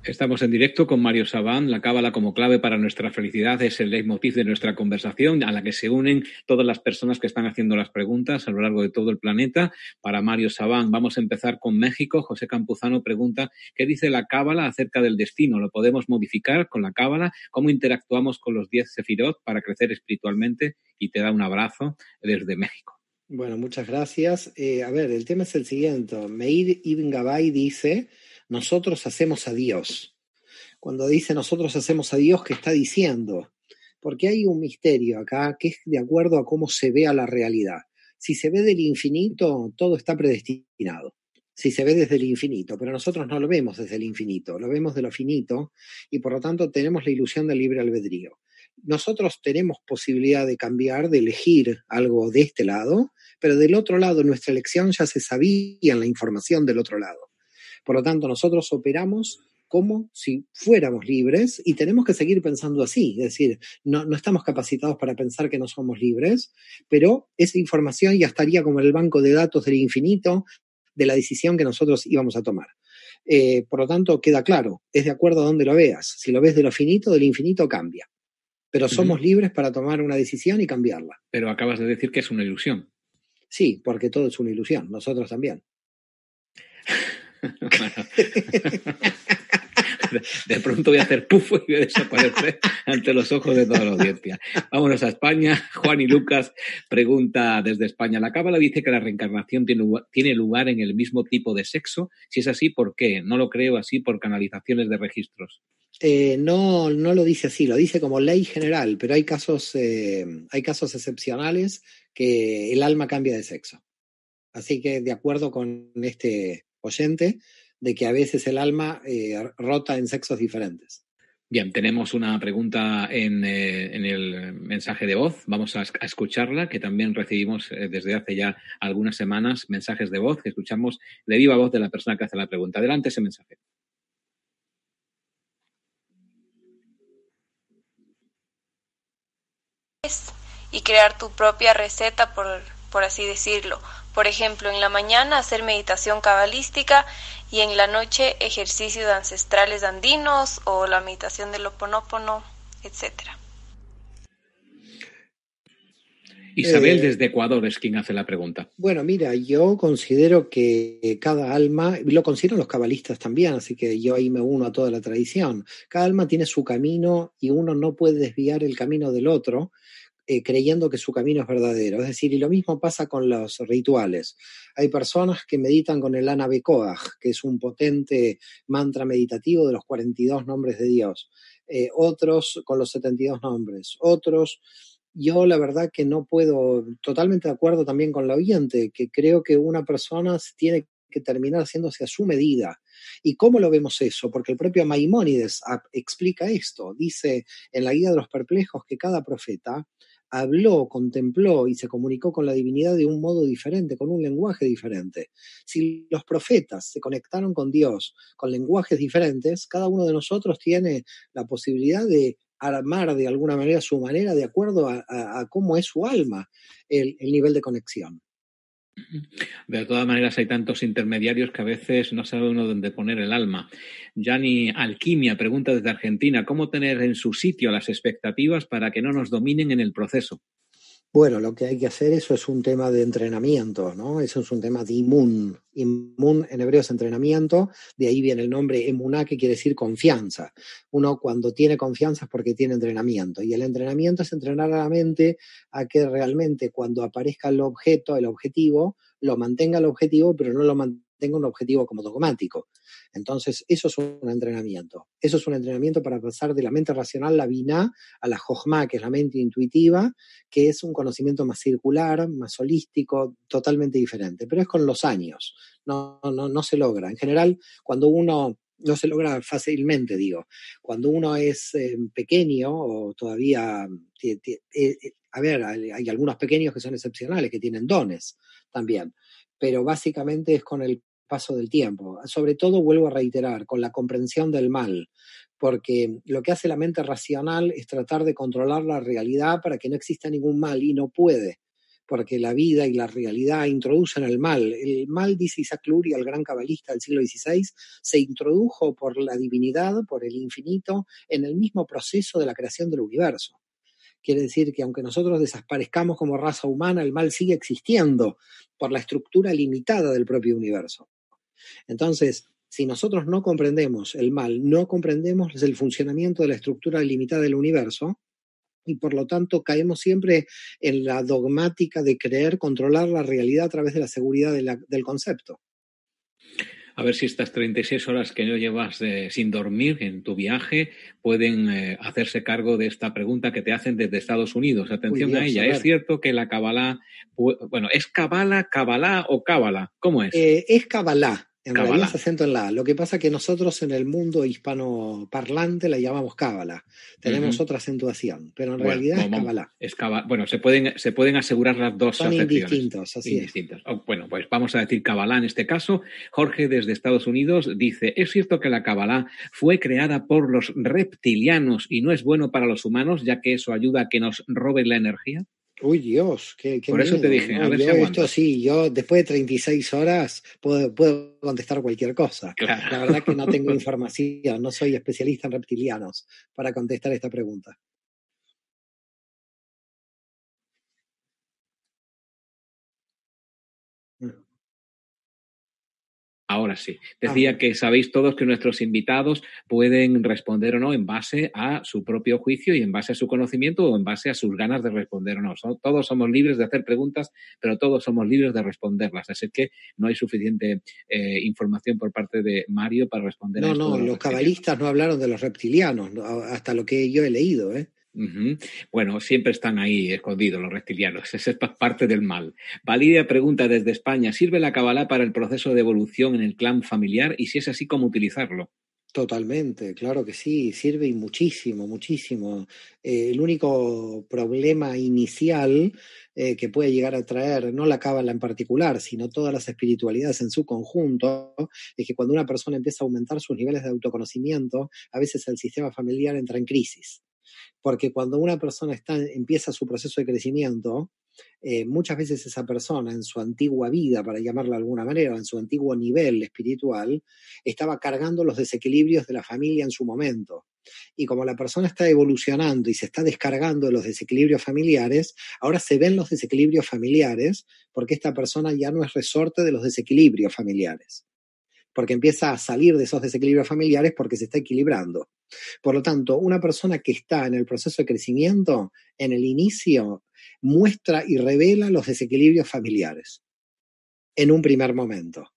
[SPEAKER 2] Estamos en directo con Mario Sabán. La cábala como clave para nuestra felicidad es el leitmotiv de nuestra conversación, a la que se unen todas las personas que están haciendo las preguntas a lo largo de todo el planeta. Para Mario Sabán, vamos a empezar con México. José Campuzano pregunta: ¿Qué dice la cábala acerca del destino? ¿Lo podemos modificar con la cábala? ¿Cómo interactuamos con los 10 sefirot para crecer espiritualmente? Y te da un abrazo desde México.
[SPEAKER 3] Bueno, muchas gracias. Eh, a ver, el tema es el siguiente. Meir Ibn Gabay dice nosotros hacemos a Dios. Cuando dice nosotros hacemos a Dios, ¿qué está diciendo? Porque hay un misterio acá que es de acuerdo a cómo se ve a la realidad. Si se ve del infinito, todo está predestinado. Si se ve desde el infinito, pero nosotros no lo vemos desde el infinito, lo vemos de lo finito y por lo tanto tenemos la ilusión del libre albedrío. Nosotros tenemos posibilidad de cambiar, de elegir algo de este lado, pero del otro lado nuestra elección ya se sabía en la información del otro lado. Por lo tanto, nosotros operamos como si fuéramos libres y tenemos que seguir pensando así, es decir, no, no, estamos capacitados para pensar que no somos libres, pero esa información ya estaría como en el banco de datos del infinito de la decisión que nosotros íbamos a tomar. Eh, por lo tanto, queda claro, es de acuerdo a donde lo veas. Si lo ves de lo finito, del infinito cambia. Pero somos uh -huh. libres para tomar una decisión y cambiarla.
[SPEAKER 2] Pero acabas de decir que es una ilusión.
[SPEAKER 3] Sí, porque todo es una ilusión, nosotros también.
[SPEAKER 2] De pronto voy a hacer pufo y voy a desaparecer ante los ojos de toda la audiencia. Vámonos a España. Juan y Lucas pregunta desde España. La Cábala dice que la reencarnación tiene lugar en el mismo tipo de sexo. Si es así, ¿por qué? No lo creo así por canalizaciones de registros.
[SPEAKER 3] Eh, no, no lo dice así, lo dice como ley general, pero hay casos, eh, hay casos excepcionales que el alma cambia de sexo. Así que de acuerdo con este oyente, de que a veces el alma eh, rota en sexos diferentes.
[SPEAKER 2] Bien, tenemos una pregunta en, eh, en, el mensaje de voz. Vamos a, a escucharla, que también recibimos eh, desde hace ya algunas semanas mensajes de voz que escuchamos de viva voz de la persona que hace la pregunta. Adelante ese mensaje.
[SPEAKER 5] Y crear tu propia receta, por, por así decirlo. Por ejemplo, en la mañana hacer meditación cabalística y en la noche ejercicios ancestrales andinos o la meditación del Oponopono, etcétera.
[SPEAKER 2] Isabel eh, desde Ecuador es quien hace la pregunta.
[SPEAKER 3] Bueno, mira, yo considero que cada alma, y lo consideran los cabalistas también, así que yo ahí me uno a toda la tradición, cada alma tiene su camino y uno no puede desviar el camino del otro, eh, creyendo que su camino es verdadero. Es decir, y lo mismo pasa con los rituales. Hay personas que meditan con el Anabekoach, que es un potente mantra meditativo de los 42 nombres de Dios. Eh, otros con los 72 nombres. Otros yo la verdad que no puedo, totalmente de acuerdo también con la oyente, que creo que una persona tiene que terminar haciéndose a su medida. ¿Y cómo lo vemos eso? Porque el propio Maimónides explica esto. Dice en la Guía de los Perplejos que cada profeta habló, contempló y se comunicó con la divinidad de un modo diferente, con un lenguaje diferente. Si los profetas se conectaron con Dios con lenguajes diferentes, cada uno de nosotros tiene la posibilidad de armar de alguna manera su manera de acuerdo a, cómo es su alma, el, nivel de conexión.
[SPEAKER 2] De todas maneras, hay tantos intermediarios que a veces no sabe uno dónde poner el alma. Yani Alquimia pregunta desde Argentina, ¿cómo tener en su sitio las expectativas para que no nos dominen en el proceso?
[SPEAKER 3] Bueno, lo que hay que hacer, eso es un tema de entrenamiento, ¿no? Eso es un tema de imun. Imun en hebreo es entrenamiento, de ahí viene el nombre emuná, que quiere decir confianza. Uno cuando tiene confianza es porque tiene entrenamiento. Y el entrenamiento es entrenar a la mente a que realmente cuando aparezca el objeto, el objetivo, lo mantenga el objetivo, pero no lo mantenga tenga un objetivo como dogmático. Entonces, eso es un entrenamiento. Eso es un entrenamiento para pasar de la mente racional, la vina, a la jojma, que es la mente intuitiva, que es un conocimiento más circular, más holístico, totalmente diferente. Pero es con los años. No, no, no se logra. En general, cuando uno no se logra fácilmente, digo. Cuando uno es eh, pequeño o todavía, eh, eh, a ver, hay, algunos pequeños que son excepcionales, que tienen dones también, pero básicamente es con el paso del tiempo. Sobre todo, vuelvo a reiterar, con la comprensión del mal, porque lo que hace la mente racional es tratar de controlar la realidad para que no exista ningún mal y no puede porque la vida y la realidad introducen el mal. El mal, dice Isaac Luria, el gran cabalista del siglo XVI, se introdujo por la divinidad, por el infinito, en el mismo proceso de la creación del universo. Quiere decir que aunque nosotros desaparezcamos como raza humana, el mal sigue existiendo por la estructura limitada del propio universo. Entonces, si nosotros no comprendemos el mal, no comprendemos el funcionamiento de la estructura limitada del universo, y por lo tanto caemos siempre en la dogmática de creer controlar la realidad a través de la seguridad del concepto.
[SPEAKER 2] A ver si estas 36 horas que no llevas eh, sin dormir en tu viaje pueden eh, hacerse cargo de esta pregunta que te hacen desde Estados Unidos. Atención a ella. ¿Es cierto que la Kabbalah, bueno, ¿es Kabbalah, Kabbalah o Kabbalah? ¿Cómo es?
[SPEAKER 3] Eh, es Kabbalah. En realidad es acento en la Lo que pasa es que nosotros en el mundo hispanoparlante la llamamos cábala. Tenemos otra acentuación, pero en realidad es cábala.
[SPEAKER 2] Es bueno, se pueden, se pueden asegurar las dos
[SPEAKER 3] Son indistintos, así
[SPEAKER 2] indistintos. Oh, bueno, pues vamos a decir cábala en este caso. Jorge desde Estados Unidos dice, ¿es cierto que la cábala fue creada por los reptilianos y no es bueno para los humanos ya que eso ayuda a que nos roben la energía?
[SPEAKER 3] Uy, Dios, qué,
[SPEAKER 2] Por eso te dije, a ver si
[SPEAKER 3] Esto sí, yo después de 36 horas puedo, puedo contestar cualquier cosa. La verdad que no tengo información, no soy especialista en reptilianos para contestar esta pregunta.
[SPEAKER 2] Ahora sí. Decía que sabéis todos que nuestros invitados pueden responder o no en base a su propio juicio y en base a su conocimiento o en base a sus ganas de responder o no. todos somos libres de hacer preguntas, pero todos somos libres de responderlas. Así que no hay suficiente eh, información por parte de Mario para responder.
[SPEAKER 3] No, no, los cabalistas no hablaron de los reptilianos, hasta lo que yo he leído, ¿eh?
[SPEAKER 2] Bueno, siempre están ahí escondidos los reptilianos, esa es parte del mal. Validia pregunta desde España, ¿sirve la Kabbalah para el proceso de evolución en el clan familiar? Y si es así, ¿cómo utilizarlo?
[SPEAKER 3] Totalmente, claro que sí, sirve y muchísimo, muchísimo. Eh, el único problema inicial eh, que puede llegar a traer, no la cábala en particular, sino todas las espiritualidades en su conjunto, es que cuando una persona empieza a aumentar sus niveles de autoconocimiento, a veces el sistema familiar entra en crisis porque cuando una persona está, empieza su proceso de crecimiento, eh, muchas veces esa persona en su antigua vida, para llamarla de alguna manera, en su antiguo nivel espiritual, estaba cargando los desequilibrios de la familia en su momento. Y como la persona está evolucionando y se está descargando de los desequilibrios familiares, ahora se ven los desequilibrios familiares porque esta persona ya no es resorte de los desequilibrios familiares porque empieza a salir de esos desequilibrios familiares porque se está equilibrando. Por lo tanto, una persona que está en el proceso de crecimiento, en el inicio, muestra y revela los desequilibrios familiares en un primer momento.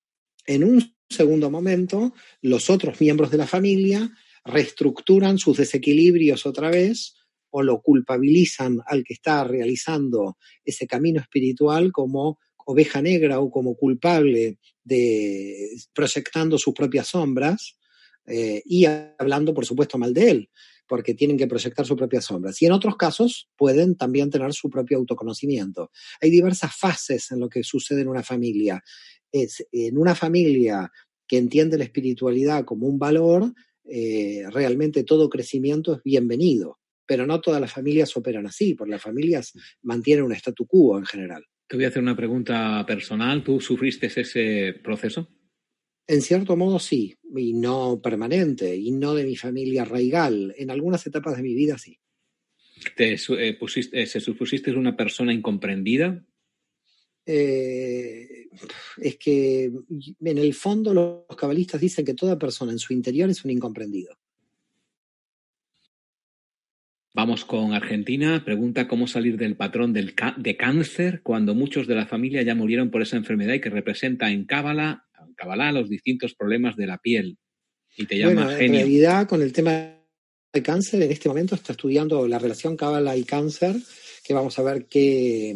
[SPEAKER 3] En un segundo momento, los otros miembros de la familia reestructuran sus desequilibrios otra vez o lo culpabilizan al que está realizando ese camino espiritual como oveja negra o como culpable de proyectando sus propias sombras eh, y hablando, por supuesto, mal de él, porque tienen que proyectar sus propias sombras. Y en otros casos pueden también tener su propio autoconocimiento. Hay diversas fases en lo que sucede en una familia. Es, en una familia que entiende la espiritualidad como un valor, eh, realmente todo crecimiento es bienvenido. Pero no todas las familias operan así, porque las familias mantienen un statu quo en general.
[SPEAKER 2] Te voy a hacer una pregunta personal. ¿Tú sufriste ese proceso?
[SPEAKER 3] En cierto modo sí, y no permanente, y no de mi familia arraigal. En algunas etapas de mi vida sí.
[SPEAKER 2] ¿Te eh, pusiste, eh, ¿Se supusiste una persona incomprendida?
[SPEAKER 3] Eh, es que en el fondo los cabalistas dicen que toda persona en su interior es un incomprendido.
[SPEAKER 2] Vamos con Argentina. Pregunta cómo salir del patrón del de cáncer cuando muchos de la familia ya murieron por esa enfermedad y que representa en Cábala, en Cábala los distintos problemas de la piel. Y te llama
[SPEAKER 3] bueno,
[SPEAKER 2] genio.
[SPEAKER 3] en realidad con el tema del cáncer en este momento está estudiando la relación cábala y cáncer, que vamos a ver qué,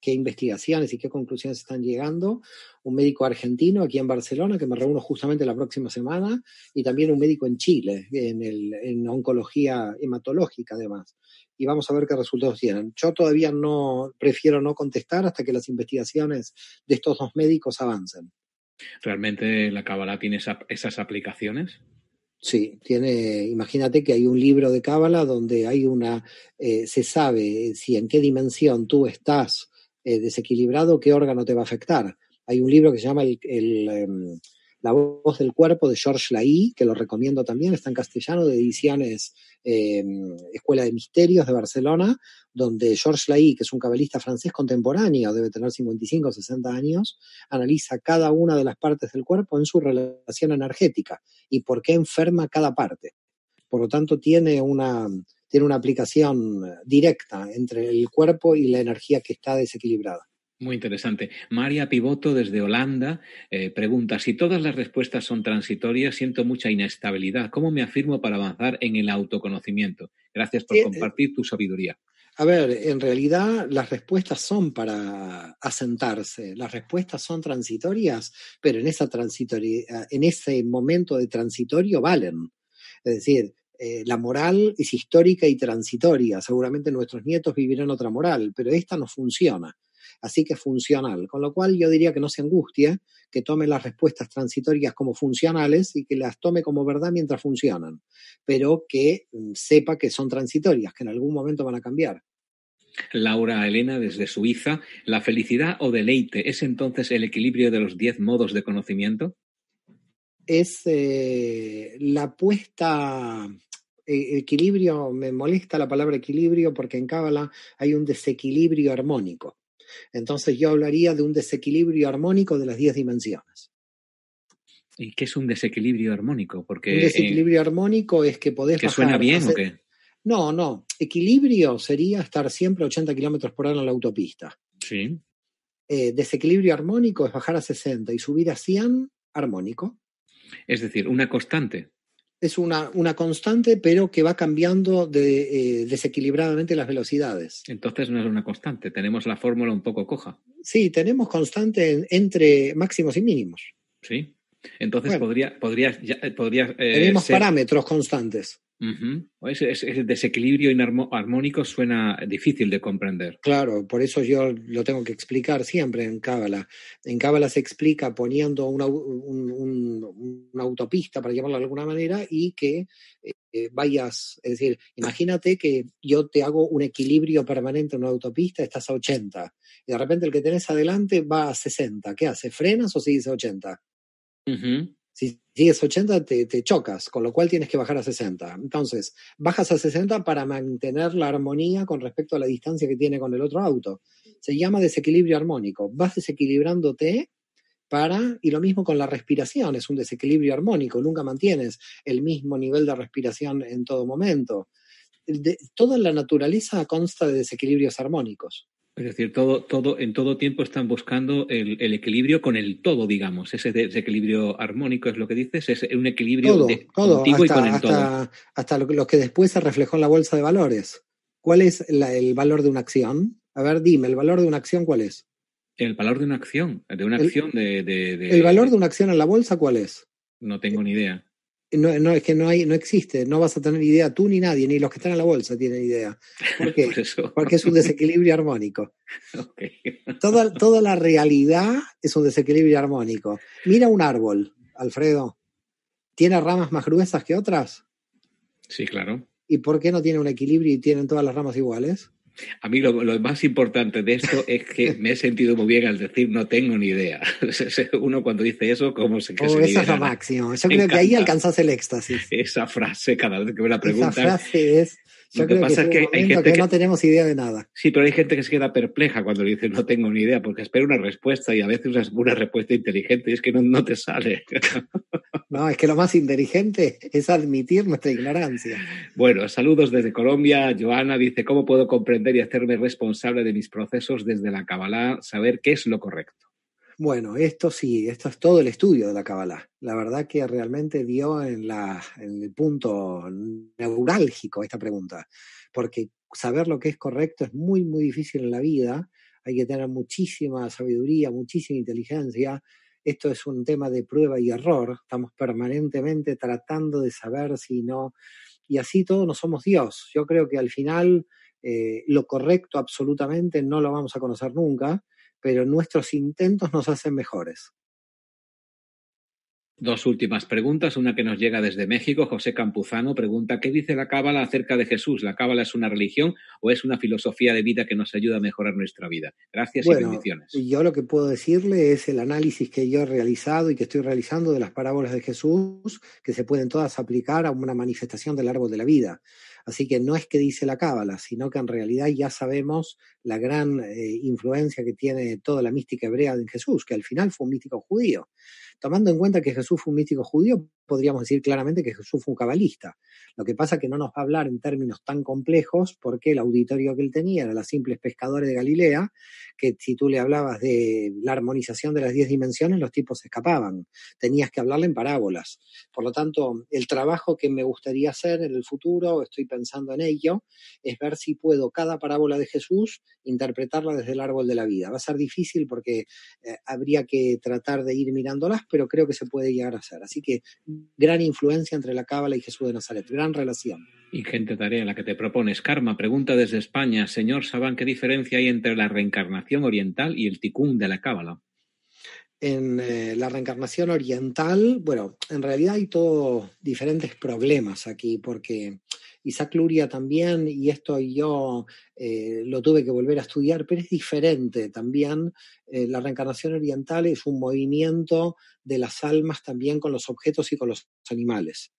[SPEAKER 3] qué investigaciones y qué conclusiones están llegando. Un médico argentino aquí en Barcelona, que me reúno justamente la próxima semana, y también un médico en Chile, en, el, en oncología hematológica además. Y vamos a ver qué resultados tienen. Yo todavía no, prefiero no contestar hasta que las investigaciones de estos dos médicos avancen.
[SPEAKER 2] ¿Realmente la Cábala tiene esa, esas aplicaciones?
[SPEAKER 3] Sí, tiene, imagínate que hay un libro de Cábala donde hay una, eh, se sabe si en qué dimensión tú estás eh, desequilibrado, qué órgano te va a afectar. Hay un libro que se llama el, um, La voz del cuerpo de George Laí, que lo recomiendo también, está en castellano, de ediciones eh, Escuela de Misterios de Barcelona, donde George Laí, que es un cabalista francés contemporáneo, debe tener 55 o 60 años, analiza cada una de las partes del cuerpo en su relación energética y por qué enferma cada parte. Por lo tanto, tiene una, tiene una aplicación directa entre el cuerpo y la energía que está desequilibrada.
[SPEAKER 2] Muy interesante. María Pivoto desde Holanda eh, pregunta, si todas las respuestas son transitorias, siento mucha inestabilidad. ¿Cómo me afirmo para avanzar en el autoconocimiento? Gracias por
[SPEAKER 3] Eh,
[SPEAKER 2] compartir tu sabiduría.
[SPEAKER 3] A ver, en realidad las respuestas son para asentarse, las respuestas son transitorias, pero en, esa transitori- en ese momento de transitorio valen. Es decir, eh, la moral es histórica y transitoria. Seguramente nuestros nietos vivirán otra moral, pero esta no funciona. Así que funcional. Con lo cual yo diría que no se angustie, que tome las respuestas transitorias como funcionales y que las tome como verdad mientras funcionan, pero que mm, sepa que son transitorias, que en algún momento van a cambiar.
[SPEAKER 2] Laura Elena desde Suiza, ¿la felicidad o deleite es entonces el equilibrio de los diez modos de conocimiento?
[SPEAKER 3] Es eh, la puesta eh, equilibrio, me molesta la palabra equilibrio porque en Cábala hay un desequilibrio armónico. Entonces yo hablaría de un desequilibrio armónico de las diez dimensiones.
[SPEAKER 2] ¿Y qué es un desequilibrio armónico? Porque
[SPEAKER 3] Un
[SPEAKER 2] eh,
[SPEAKER 3] desequilibrio armónico es que podés
[SPEAKER 2] ¿que
[SPEAKER 3] bajar,
[SPEAKER 2] suena bien o qué?
[SPEAKER 3] No, no. Equilibrio sería estar siempre a 80 kilómetros por hora en la autopista.
[SPEAKER 2] Sí.
[SPEAKER 3] Eh, desequilibrio armónico es bajar a 60 y subir a 100 armónico.
[SPEAKER 2] Es decir, una constante.
[SPEAKER 3] Es una, una constante, pero que va cambiando de, eh, desequilibradamente las velocidades.
[SPEAKER 2] Entonces no es una constante. Tenemos la fórmula un poco coja.
[SPEAKER 3] Sí, tenemos constante en- entre máximos y mínimos.
[SPEAKER 2] Sí. Entonces
[SPEAKER 3] Bueno.
[SPEAKER 2] podría, podría, ya- eh, podría eh,
[SPEAKER 3] tenemos
[SPEAKER 2] ser-
[SPEAKER 3] parámetros constantes.
[SPEAKER 2] Ese, ese- ese desequilibrio armónico suena difícil de comprender.
[SPEAKER 3] Claro, por eso yo lo tengo que explicar siempre en Cábala. En Cábala se explica poniendo una, un- un- una autopista, para llamarlo de alguna manera, y que eh, vayas, es decir, imagínate que yo te hago un equilibrio permanente en una autopista, estás a 80, y de repente el que tenés adelante va a 60. ¿Qué hace? ¿Frenas o sigues a 80?
[SPEAKER 2] Ujú.
[SPEAKER 3] Si sigues 80 te, chocas, con lo cual tienes que bajar a 60. Entonces, bajas a 60 para mantener la armonía con respecto a la distancia que tiene con el otro auto. Se llama desequilibrio armónico. Vas desequilibrándote para, y lo mismo con la respiración, es un desequilibrio armónico, nunca mantienes el mismo nivel de respiración en todo momento. Toda la naturaleza consta de desequilibrios armónicos.
[SPEAKER 2] Es decir, todo, todo, en todo tiempo están buscando el, el equilibrio con el todo, digamos. Ese desequilibrio armónico es lo que dices, es un equilibrio
[SPEAKER 3] Todo,
[SPEAKER 2] de-
[SPEAKER 3] todo,
[SPEAKER 2] contigo y
[SPEAKER 3] hasta,
[SPEAKER 2] con el todo.
[SPEAKER 3] hasta, hasta lo, que- lo que después se reflejó en la bolsa de valores. ¿Cuál es la- el valor de una acción? A ver, dime, ¿el valor de una acción cuál es?
[SPEAKER 2] El valor de una acción, de una
[SPEAKER 3] El-
[SPEAKER 2] acción de, de- de-
[SPEAKER 3] ¿El valor de una acción en la bolsa cuál es?
[SPEAKER 2] No tengo ni idea.
[SPEAKER 3] No, no, es que no, hay, no existe, no vas a tener idea tú ni nadie, ni los que están en la bolsa tienen idea. ¿Por qué?
[SPEAKER 2] Por eso.
[SPEAKER 3] Porque es un desequilibrio armónico. Toda, toda la realidad es un desequilibrio armónico. Mira un árbol, Alfredo. ¿Tiene ramas más gruesas que otras?
[SPEAKER 2] Sí, claro.
[SPEAKER 3] ¿Y por qué no tiene un equilibrio y tienen todas las ramas iguales?
[SPEAKER 2] A mí lo, lo más importante de esto es que me he sentido muy bien al decir no tengo ni idea. Uno cuando dice eso, como se que
[SPEAKER 3] Oh,
[SPEAKER 2] se
[SPEAKER 3] esa es lo
[SPEAKER 2] lidera
[SPEAKER 3] máximo. Yo
[SPEAKER 2] Me
[SPEAKER 3] creo que ahí alcanzas el éxtasis.
[SPEAKER 2] Esa frase cada vez que me la
[SPEAKER 3] Esa
[SPEAKER 2] preguntan.
[SPEAKER 3] frase es Yo creo que, es que hay gente que, no tenemos idea de nada.
[SPEAKER 2] Sí, pero hay gente que se queda perpleja cuando dice no tengo ni idea, porque espera una respuesta y a veces es una respuesta inteligente y es que no, no te sale.
[SPEAKER 3] No, es que lo más inteligente es admitir nuestra ignorancia.
[SPEAKER 2] Bueno, saludos desde Colombia. Joana dice, ¿cómo puedo comprender y hacerme responsable de mis procesos desde la Kabbalah, saber qué es lo correcto?
[SPEAKER 3] Bueno, esto sí, esto es todo el estudio de la Kabbalah. La verdad que realmente dio en, la, en el punto neurálgico esta pregunta, porque saber lo que es correcto es muy, muy difícil en la vida. Hay que tener muchísima sabiduría, muchísima inteligencia. Esto es un tema de prueba y error. Estamos permanentemente tratando de saber si no. Y así todos no somos Dios. Yo creo que al final eh, lo correcto absolutamente no lo vamos a conocer nunca pero nuestros intentos nos hacen mejores.
[SPEAKER 2] Dos últimas preguntas. Una que nos llega desde México. José Campuzano pregunta, ¿qué dice la Cábala acerca de Jesús? ¿La Cábala es una religión o es una filosofía de vida que nos ayuda a mejorar nuestra vida? Gracias y bendiciones.
[SPEAKER 3] Yo lo que puedo decirle es el análisis que yo he realizado y que estoy realizando de las parábolas de Jesús, que se pueden todas aplicar a una manifestación del árbol de la vida. Así que no es que dice la cábala, sino que en realidad ya sabemos la gran eh, influencia que tiene toda la mística hebrea en Jesús, que al final fue un místico judío. Tomando en cuenta que Jesús fue un místico judío, podríamos decir claramente que Jesús fue un cabalista. Lo que pasa es que no nos va a hablar en términos tan complejos porque el auditorio que él tenía era los simples pescadores de Galilea, que si tú le hablabas de la armonización de las diez dimensiones, los tipos escapaban. Tenías que hablarle en parábolas. Por lo tanto, el trabajo que me gustaría hacer en el futuro, estoy pensando en ello, es ver si puedo cada parábola de Jesús interpretarla desde el árbol de la vida. Va a ser difícil porque eh, habría que tratar de ir mirándolas, pero creo que se puede llegar a hacer. Así que gran influencia entre la Cábala y Jesús de Nazaret, gran relación.
[SPEAKER 2] Y gente tarea la que te propones. Karma, pregunta desde España. Señor Sabán, ¿qué diferencia hay entre la reencarnación oriental y el tikkun de la Cábala?
[SPEAKER 3] En eh, la reencarnación oriental, bueno, en realidad hay todos diferentes problemas aquí, porque Isaac Luria también, y esto yo eh, lo tuve que volver a estudiar, pero es diferente también. Eh, la reencarnación oriental es un movimiento de las almas también con los objetos y con los animales.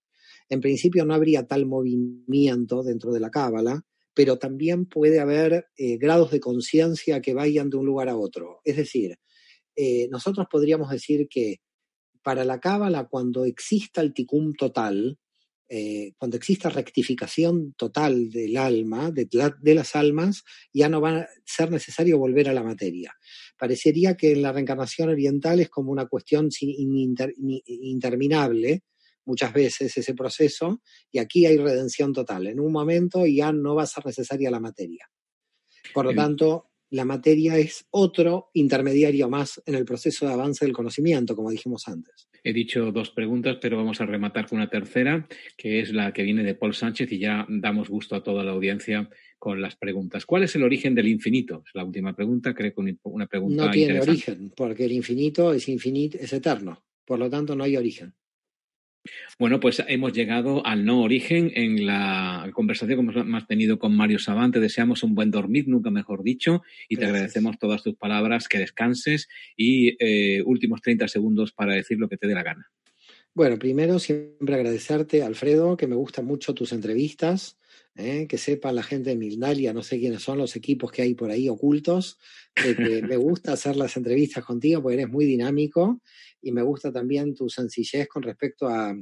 [SPEAKER 3] En principio no habría tal movimiento dentro de la cábala, pero también puede haber grados de conciencia que vayan de un lugar a otro. Es decir, nosotros podríamos decir que para la cábala, cuando exista el ticum total, eh, cuando exista rectificación total del alma, de, las almas, ya no va a ser necesario volver a la materia. Parecería que en la reencarnación oriental es como una cuestión interminable, muchas veces ese proceso, y aquí hay redención total. En un momento ya no va a ser necesaria la materia. Por lo tanto, la materia es otro intermediario más en el proceso de avance del conocimiento, como dijimos antes.
[SPEAKER 2] He dicho dos preguntas, pero vamos a rematar con una tercera, que es la que viene de Paul Sánchez y ya damos gusto a toda la audiencia con las preguntas. ¿Cuál es el origen del infinito? Es la última pregunta, creo que una pregunta
[SPEAKER 3] No tiene origen, porque el infinito es infinito, es eterno. Por lo tanto, no hay origen.
[SPEAKER 2] Bueno, pues hemos llegado al no origen en la conversación que hemos tenido con Mario Sabante. deseamos un buen dormir, nunca mejor dicho, y te agradecemos todas tus palabras, que descanses y eh, últimos 30 segundos para decir lo que te dé la gana.
[SPEAKER 3] Bueno, primero siempre agradecerte, Alfredo, que me gustan mucho tus entrevistas. ¿eh? que sepa la gente de Mildalia, no sé quiénes son los equipos que hay por ahí ocultos, que me gusta hacer las entrevistas contigo porque eres muy dinámico y me gusta también tu sencillez con respecto a,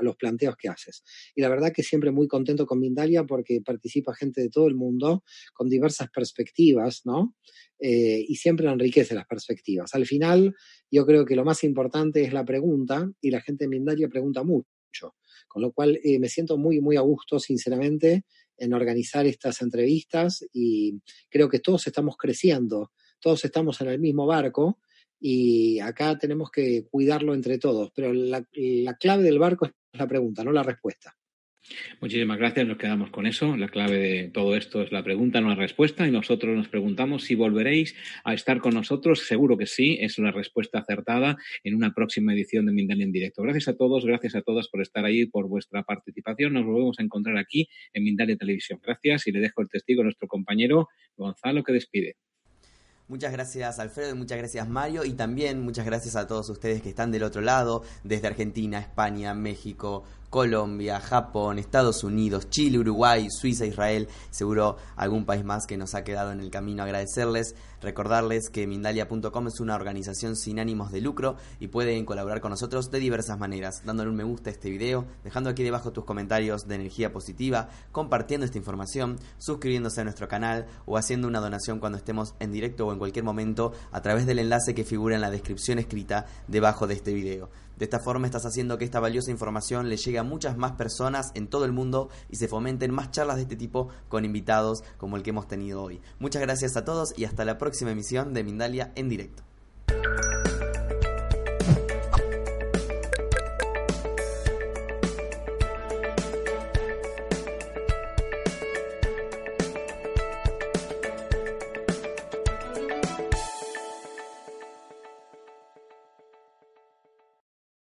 [SPEAKER 3] los planteos que haces. Y la verdad que siempre muy contento con Mindalia porque participa gente de todo el mundo con diversas perspectivas, ¿no? Eh, y siempre enriquece las perspectivas. Al final, yo creo que lo más importante es la pregunta y la gente de Mindalia pregunta mucho. Con lo cual, eh, me siento muy, muy a gusto, sinceramente, en organizar estas entrevistas y creo que todos estamos creciendo, todos estamos en el mismo barco y acá tenemos que cuidarlo entre todos, pero la, clave del barco es la pregunta, no la respuesta.
[SPEAKER 2] Muchísimas gracias, nos quedamos con eso. La clave de todo esto es la pregunta, no la respuesta, y nosotros nos preguntamos si volveréis a estar con nosotros. Seguro que sí, es una respuesta acertada en una próxima edición de Mindalia en directo. Gracias a todos, gracias a todas por estar ahí, por vuestra participación. Nos volvemos a encontrar aquí en Mindalia Televisión. Gracias y le dejo el testigo a nuestro compañero Gonzalo que despide.
[SPEAKER 1] Muchas gracias Alfredo y muchas gracias Mario y también muchas gracias a todos ustedes que están del otro lado, desde Argentina, España, México, Colombia, Japón, Estados Unidos, Chile, Uruguay, Suiza, Israel, seguro algún país más que nos ha quedado en el camino. Agradecerles, recordarles que Mindalia.com es una organización sin ánimos de lucro y pueden colaborar con nosotros de diversas maneras, dándole un me gusta a este video, dejando aquí debajo tus comentarios de energía positiva, compartiendo esta información, suscribiéndose a nuestro canal o haciendo una donación cuando estemos en directo o en cualquier momento a través del enlace que figura en la descripción escrita debajo de este video. De esta forma estás haciendo que esta valiosa información le llegue a muchas más personas en todo el mundo y se fomenten más charlas de este tipo con invitados como el que hemos tenido hoy. Muchas gracias a todos y hasta la próxima emisión de Mindalia en directo.